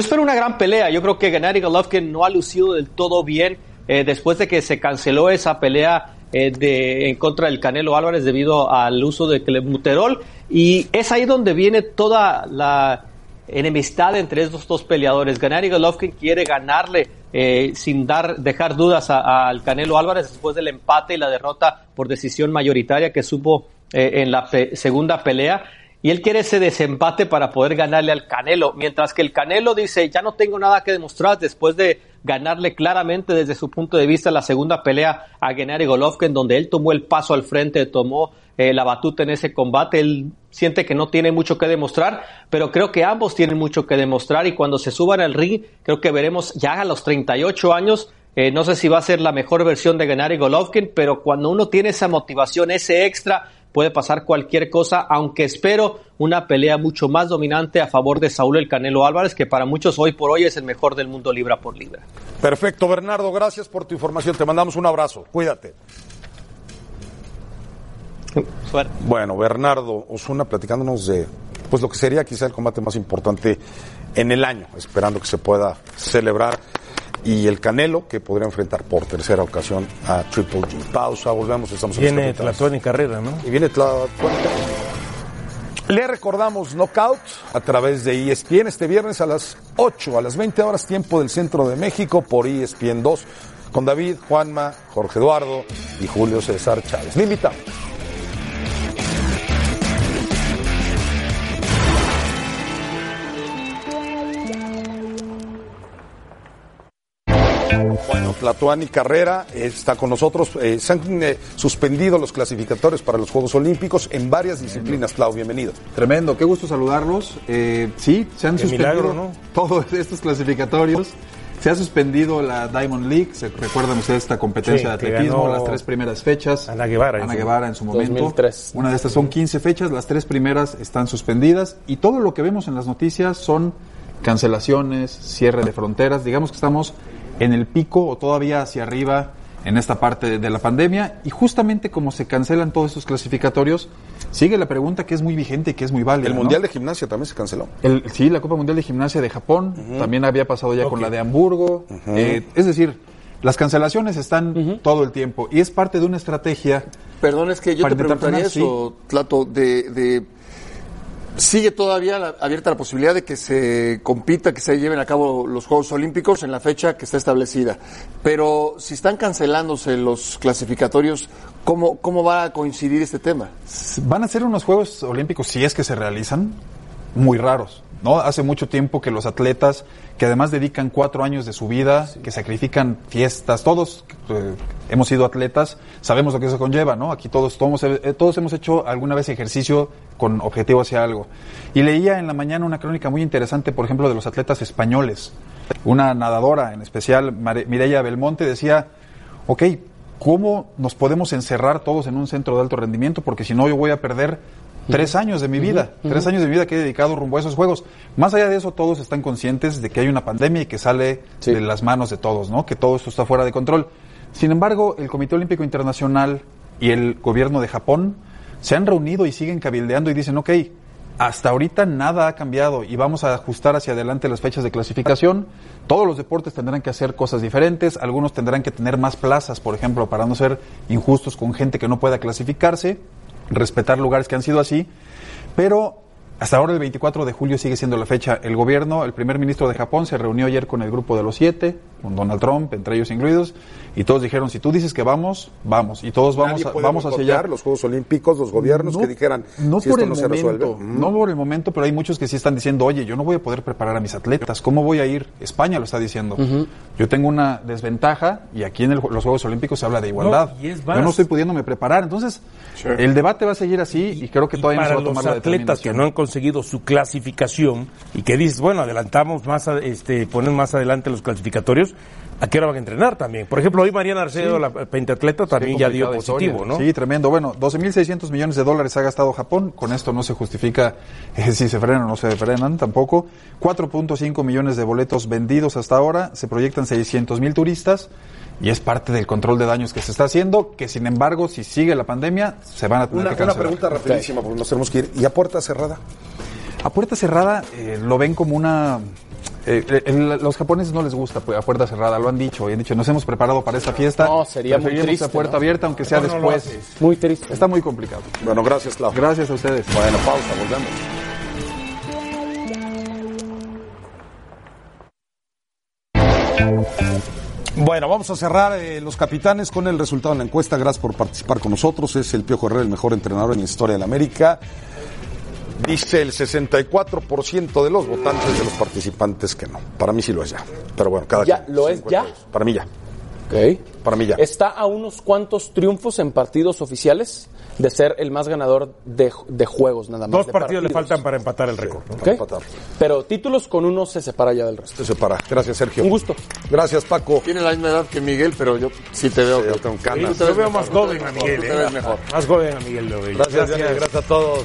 Speaker 13: Yo espero una gran pelea. Yo creo que Gennady Golovkin no ha lucido del todo bien eh, después de que se canceló esa pelea eh, de, en contra del Canelo Álvarez debido al uso de clenbuterol y es ahí donde viene toda la enemistad entre estos dos peleadores. Gennady Golovkin quiere ganarle eh, sin dar dejar dudas al Canelo Álvarez después del empate y la derrota por decisión mayoritaria que supo eh, en la segunda pelea y él quiere ese desempate para poder ganarle al Canelo, mientras que el Canelo dice, ya no tengo nada que demostrar después de ganarle claramente desde su punto de vista la segunda pelea a Gennady Golovkin, donde él tomó el paso al frente, tomó eh, la batuta en ese combate, él siente que no tiene mucho que demostrar, pero creo que ambos tienen mucho que demostrar. Y cuando se suban al ring, creo que veremos ya a los 38 años eh, no sé si va a ser la mejor versión de Gennady Golovkin, pero cuando uno tiene esa motivación, ese extra, puede pasar cualquier cosa, aunque espero una pelea mucho más dominante a favor de Saúl El Canelo Álvarez, que para muchos hoy por hoy es el mejor del mundo libra por libra.
Speaker 1: Perfecto, Bernardo, gracias por tu información. Te mandamos un abrazo. Cuídate. Bueno, Bernardo Osuna platicándonos de pues lo que sería quizá el combate más importante en el año, esperando que se pueda celebrar y el Canelo, que podría enfrentar por tercera ocasión a Triple G. Pausa, volvemos, estamos
Speaker 4: en Viene Tlatuani Carrera, ¿no?
Speaker 1: Y viene Tlatuani Le recordamos Knockout a través de ESPN este viernes a las 8, a las 20 horas tiempo del centro de México por ESPN 2 con David, Juanma, Jorge Eduardo y Julio César Chávez. Le invitamos. Bueno, Tlatuani Carrera está con nosotros. Eh, se han eh, suspendido los clasificatorios para los Juegos Olímpicos en varias disciplinas. Clau, bienvenido.
Speaker 7: Tremendo, qué gusto saludarlos. Eh, sí, se han suspendido todos estos clasificatorios. Se ha suspendido la Diamond League, se recuerdan ustedes esta competencia de atletismo, las tres primeras fechas.
Speaker 4: Ana Guevara.
Speaker 7: Ana Guevara en su momento. Una de estas son 15 fechas, las tres primeras están suspendidas y todo lo que vemos en las noticias son cancelaciones, cierre de fronteras. Digamos que estamos en el pico o todavía hacia arriba en esta parte de la pandemia y justamente como se cancelan todos estos clasificatorios, sigue la pregunta que es muy vigente y que es muy válida.
Speaker 1: El Mundial de Gimnasia también se canceló.
Speaker 7: El, sí, la Copa Mundial de Gimnasia de Japón también había pasado ya con la de Hamburgo. Eh, es decir, las cancelaciones están todo el tiempo y es parte de una estrategia.
Speaker 3: Perdón, es que yo te preguntaría eso, Tlato, de Sigue todavía abierta la posibilidad de que se compita, que se lleven a cabo los Juegos Olímpicos en la fecha que está establecida. Pero si están cancelándose los clasificatorios, ¿cómo, cómo va a coincidir este tema?
Speaker 7: Van a ser unos Juegos Olímpicos, si es que se realizan, muy raros. ¿no? Hace mucho tiempo que los atletas, que además dedican cuatro años de su vida, que sacrifican fiestas, todos eh, hemos sido atletas, sabemos lo que eso conlleva, ¿no? Aquí todos, todos, eh, todos hemos hecho alguna vez ejercicio con objetivo hacia algo. Y leía en la mañana una crónica muy interesante, por ejemplo, de los atletas españoles. Una nadadora, en especial Mireia Belmonte, decía, ok, ¿cómo nos podemos encerrar todos en un centro de alto rendimiento? Porque si no, yo voy a perder Tres años de mi vida, tres años de mi vida que he dedicado rumbo a esos juegos. Más allá de eso, todos están conscientes de que hay una pandemia y que sale de las manos de todos, ¿no? Que todo esto está fuera de control. Sin embargo, el Comité Olímpico Internacional y el gobierno de Japón se han reunido y siguen cabildeando y dicen, ok, hasta ahorita nada ha cambiado y vamos a ajustar hacia adelante las fechas de clasificación. Todos los deportes tendrán que hacer cosas diferentes, algunos tendrán que tener más plazas, por ejemplo, para no ser injustos con gente que no pueda clasificarse, respetar lugares que han sido así, pero hasta ahora el 24 de julio sigue siendo la fecha. El gobierno, el primer ministro de Japón se reunió ayer con el grupo de los siete, con Donald Trump, entre ellos incluidos, y todos dijeron, si tú dices que vamos, vamos, y todos vamos, a, vamos hacia allá.
Speaker 1: los Juegos Olímpicos, los gobiernos
Speaker 7: No,
Speaker 1: que dijeran,
Speaker 7: no
Speaker 1: si
Speaker 7: por
Speaker 1: esto
Speaker 7: el
Speaker 1: no se resuelve.
Speaker 7: momento, no por el momento, pero hay muchos que sí están diciendo, oye, yo no voy a poder preparar a mis atletas, ¿cómo voy a ir? España lo está diciendo. Yo tengo una desventaja y aquí en el- los Juegos Olímpicos se habla de igualdad. yo no estoy pudiéndome preparar, entonces el debate va a seguir así y, creo que todavía no se
Speaker 4: para
Speaker 7: va a tomar
Speaker 4: los
Speaker 7: la
Speaker 4: atletas que no han conseguido su clasificación y que dices, bueno, adelantamos más, a- este, ponen más adelante los clasificatorios, ¿a qué hora van a entrenar también? Por ejemplo, hoy Mariana Arcedo,
Speaker 7: Sí.
Speaker 4: la pentatleta, también ya dio positivo,
Speaker 7: historia.
Speaker 4: ¿no?
Speaker 7: Sí, tremendo. Bueno, 12.600 millones de dólares ha gastado Japón. Con esto no se justifica eh, si se frenan o no se frenan tampoco. 4.5 millones de boletos vendidos hasta ahora. Se proyectan 600 mil turistas. Y es parte del control de daños que se está haciendo, que sin embargo, si sigue la pandemia, se van a tener
Speaker 1: Una,
Speaker 7: que
Speaker 1: una
Speaker 7: cancelar.
Speaker 1: pregunta rapidísima, porque nos tenemos que ir. ¿Y a puerta cerrada?
Speaker 7: A puerta cerrada eh, lo ven como una... eh, el- los japoneses no les gusta pues, a puerta cerrada, lo han dicho, y han dicho, nos hemos preparado para esta fiesta.
Speaker 2: No, sería muy triste,
Speaker 7: a puerta
Speaker 2: ¿no?
Speaker 7: abierta, aunque sea
Speaker 2: ¿Cómo no lo
Speaker 7: después.
Speaker 2: Muy triste.
Speaker 7: Está muy complicado.
Speaker 1: Bueno, gracias, Clau.
Speaker 7: Gracias a ustedes.
Speaker 1: Bueno, pausa, volvemos. Bueno, vamos a cerrar eh, los capitanes con el resultado de la encuesta. Gracias por participar con nosotros. Es el Piojo Herrera, el mejor entrenador en la historia de la América. Dice el 64% de los votantes de los participantes que no. Para mí sí lo es ya. Pero bueno, cada
Speaker 2: ¿Ya
Speaker 1: quien.
Speaker 2: lo es ya?
Speaker 1: Para mí ya.
Speaker 2: Ok.
Speaker 1: Para mí ya.
Speaker 2: Está a unos cuantos triunfos en partidos oficiales de ser el más ganador de, de juegos nada más.
Speaker 4: Dos
Speaker 2: de
Speaker 4: partidos le faltan para empatar el récord. ¿no?
Speaker 2: Ok. Pero títulos con uno se separa ya del resto.
Speaker 1: Se separa. Gracias, Sergio.
Speaker 2: Un gusto.
Speaker 1: Gracias, Paco.
Speaker 3: Tiene la misma edad que Miguel, pero yo sí te veo.
Speaker 1: Sí, yo tengo canas.
Speaker 3: Te
Speaker 4: Yo veo
Speaker 3: mejor,
Speaker 4: más joven a
Speaker 3: mejor,
Speaker 4: Miguel, ¿eh?
Speaker 3: ves mejor.
Speaker 4: Más joven a Miguel lo veo.
Speaker 1: Gracias, Dani. Gracias a todos.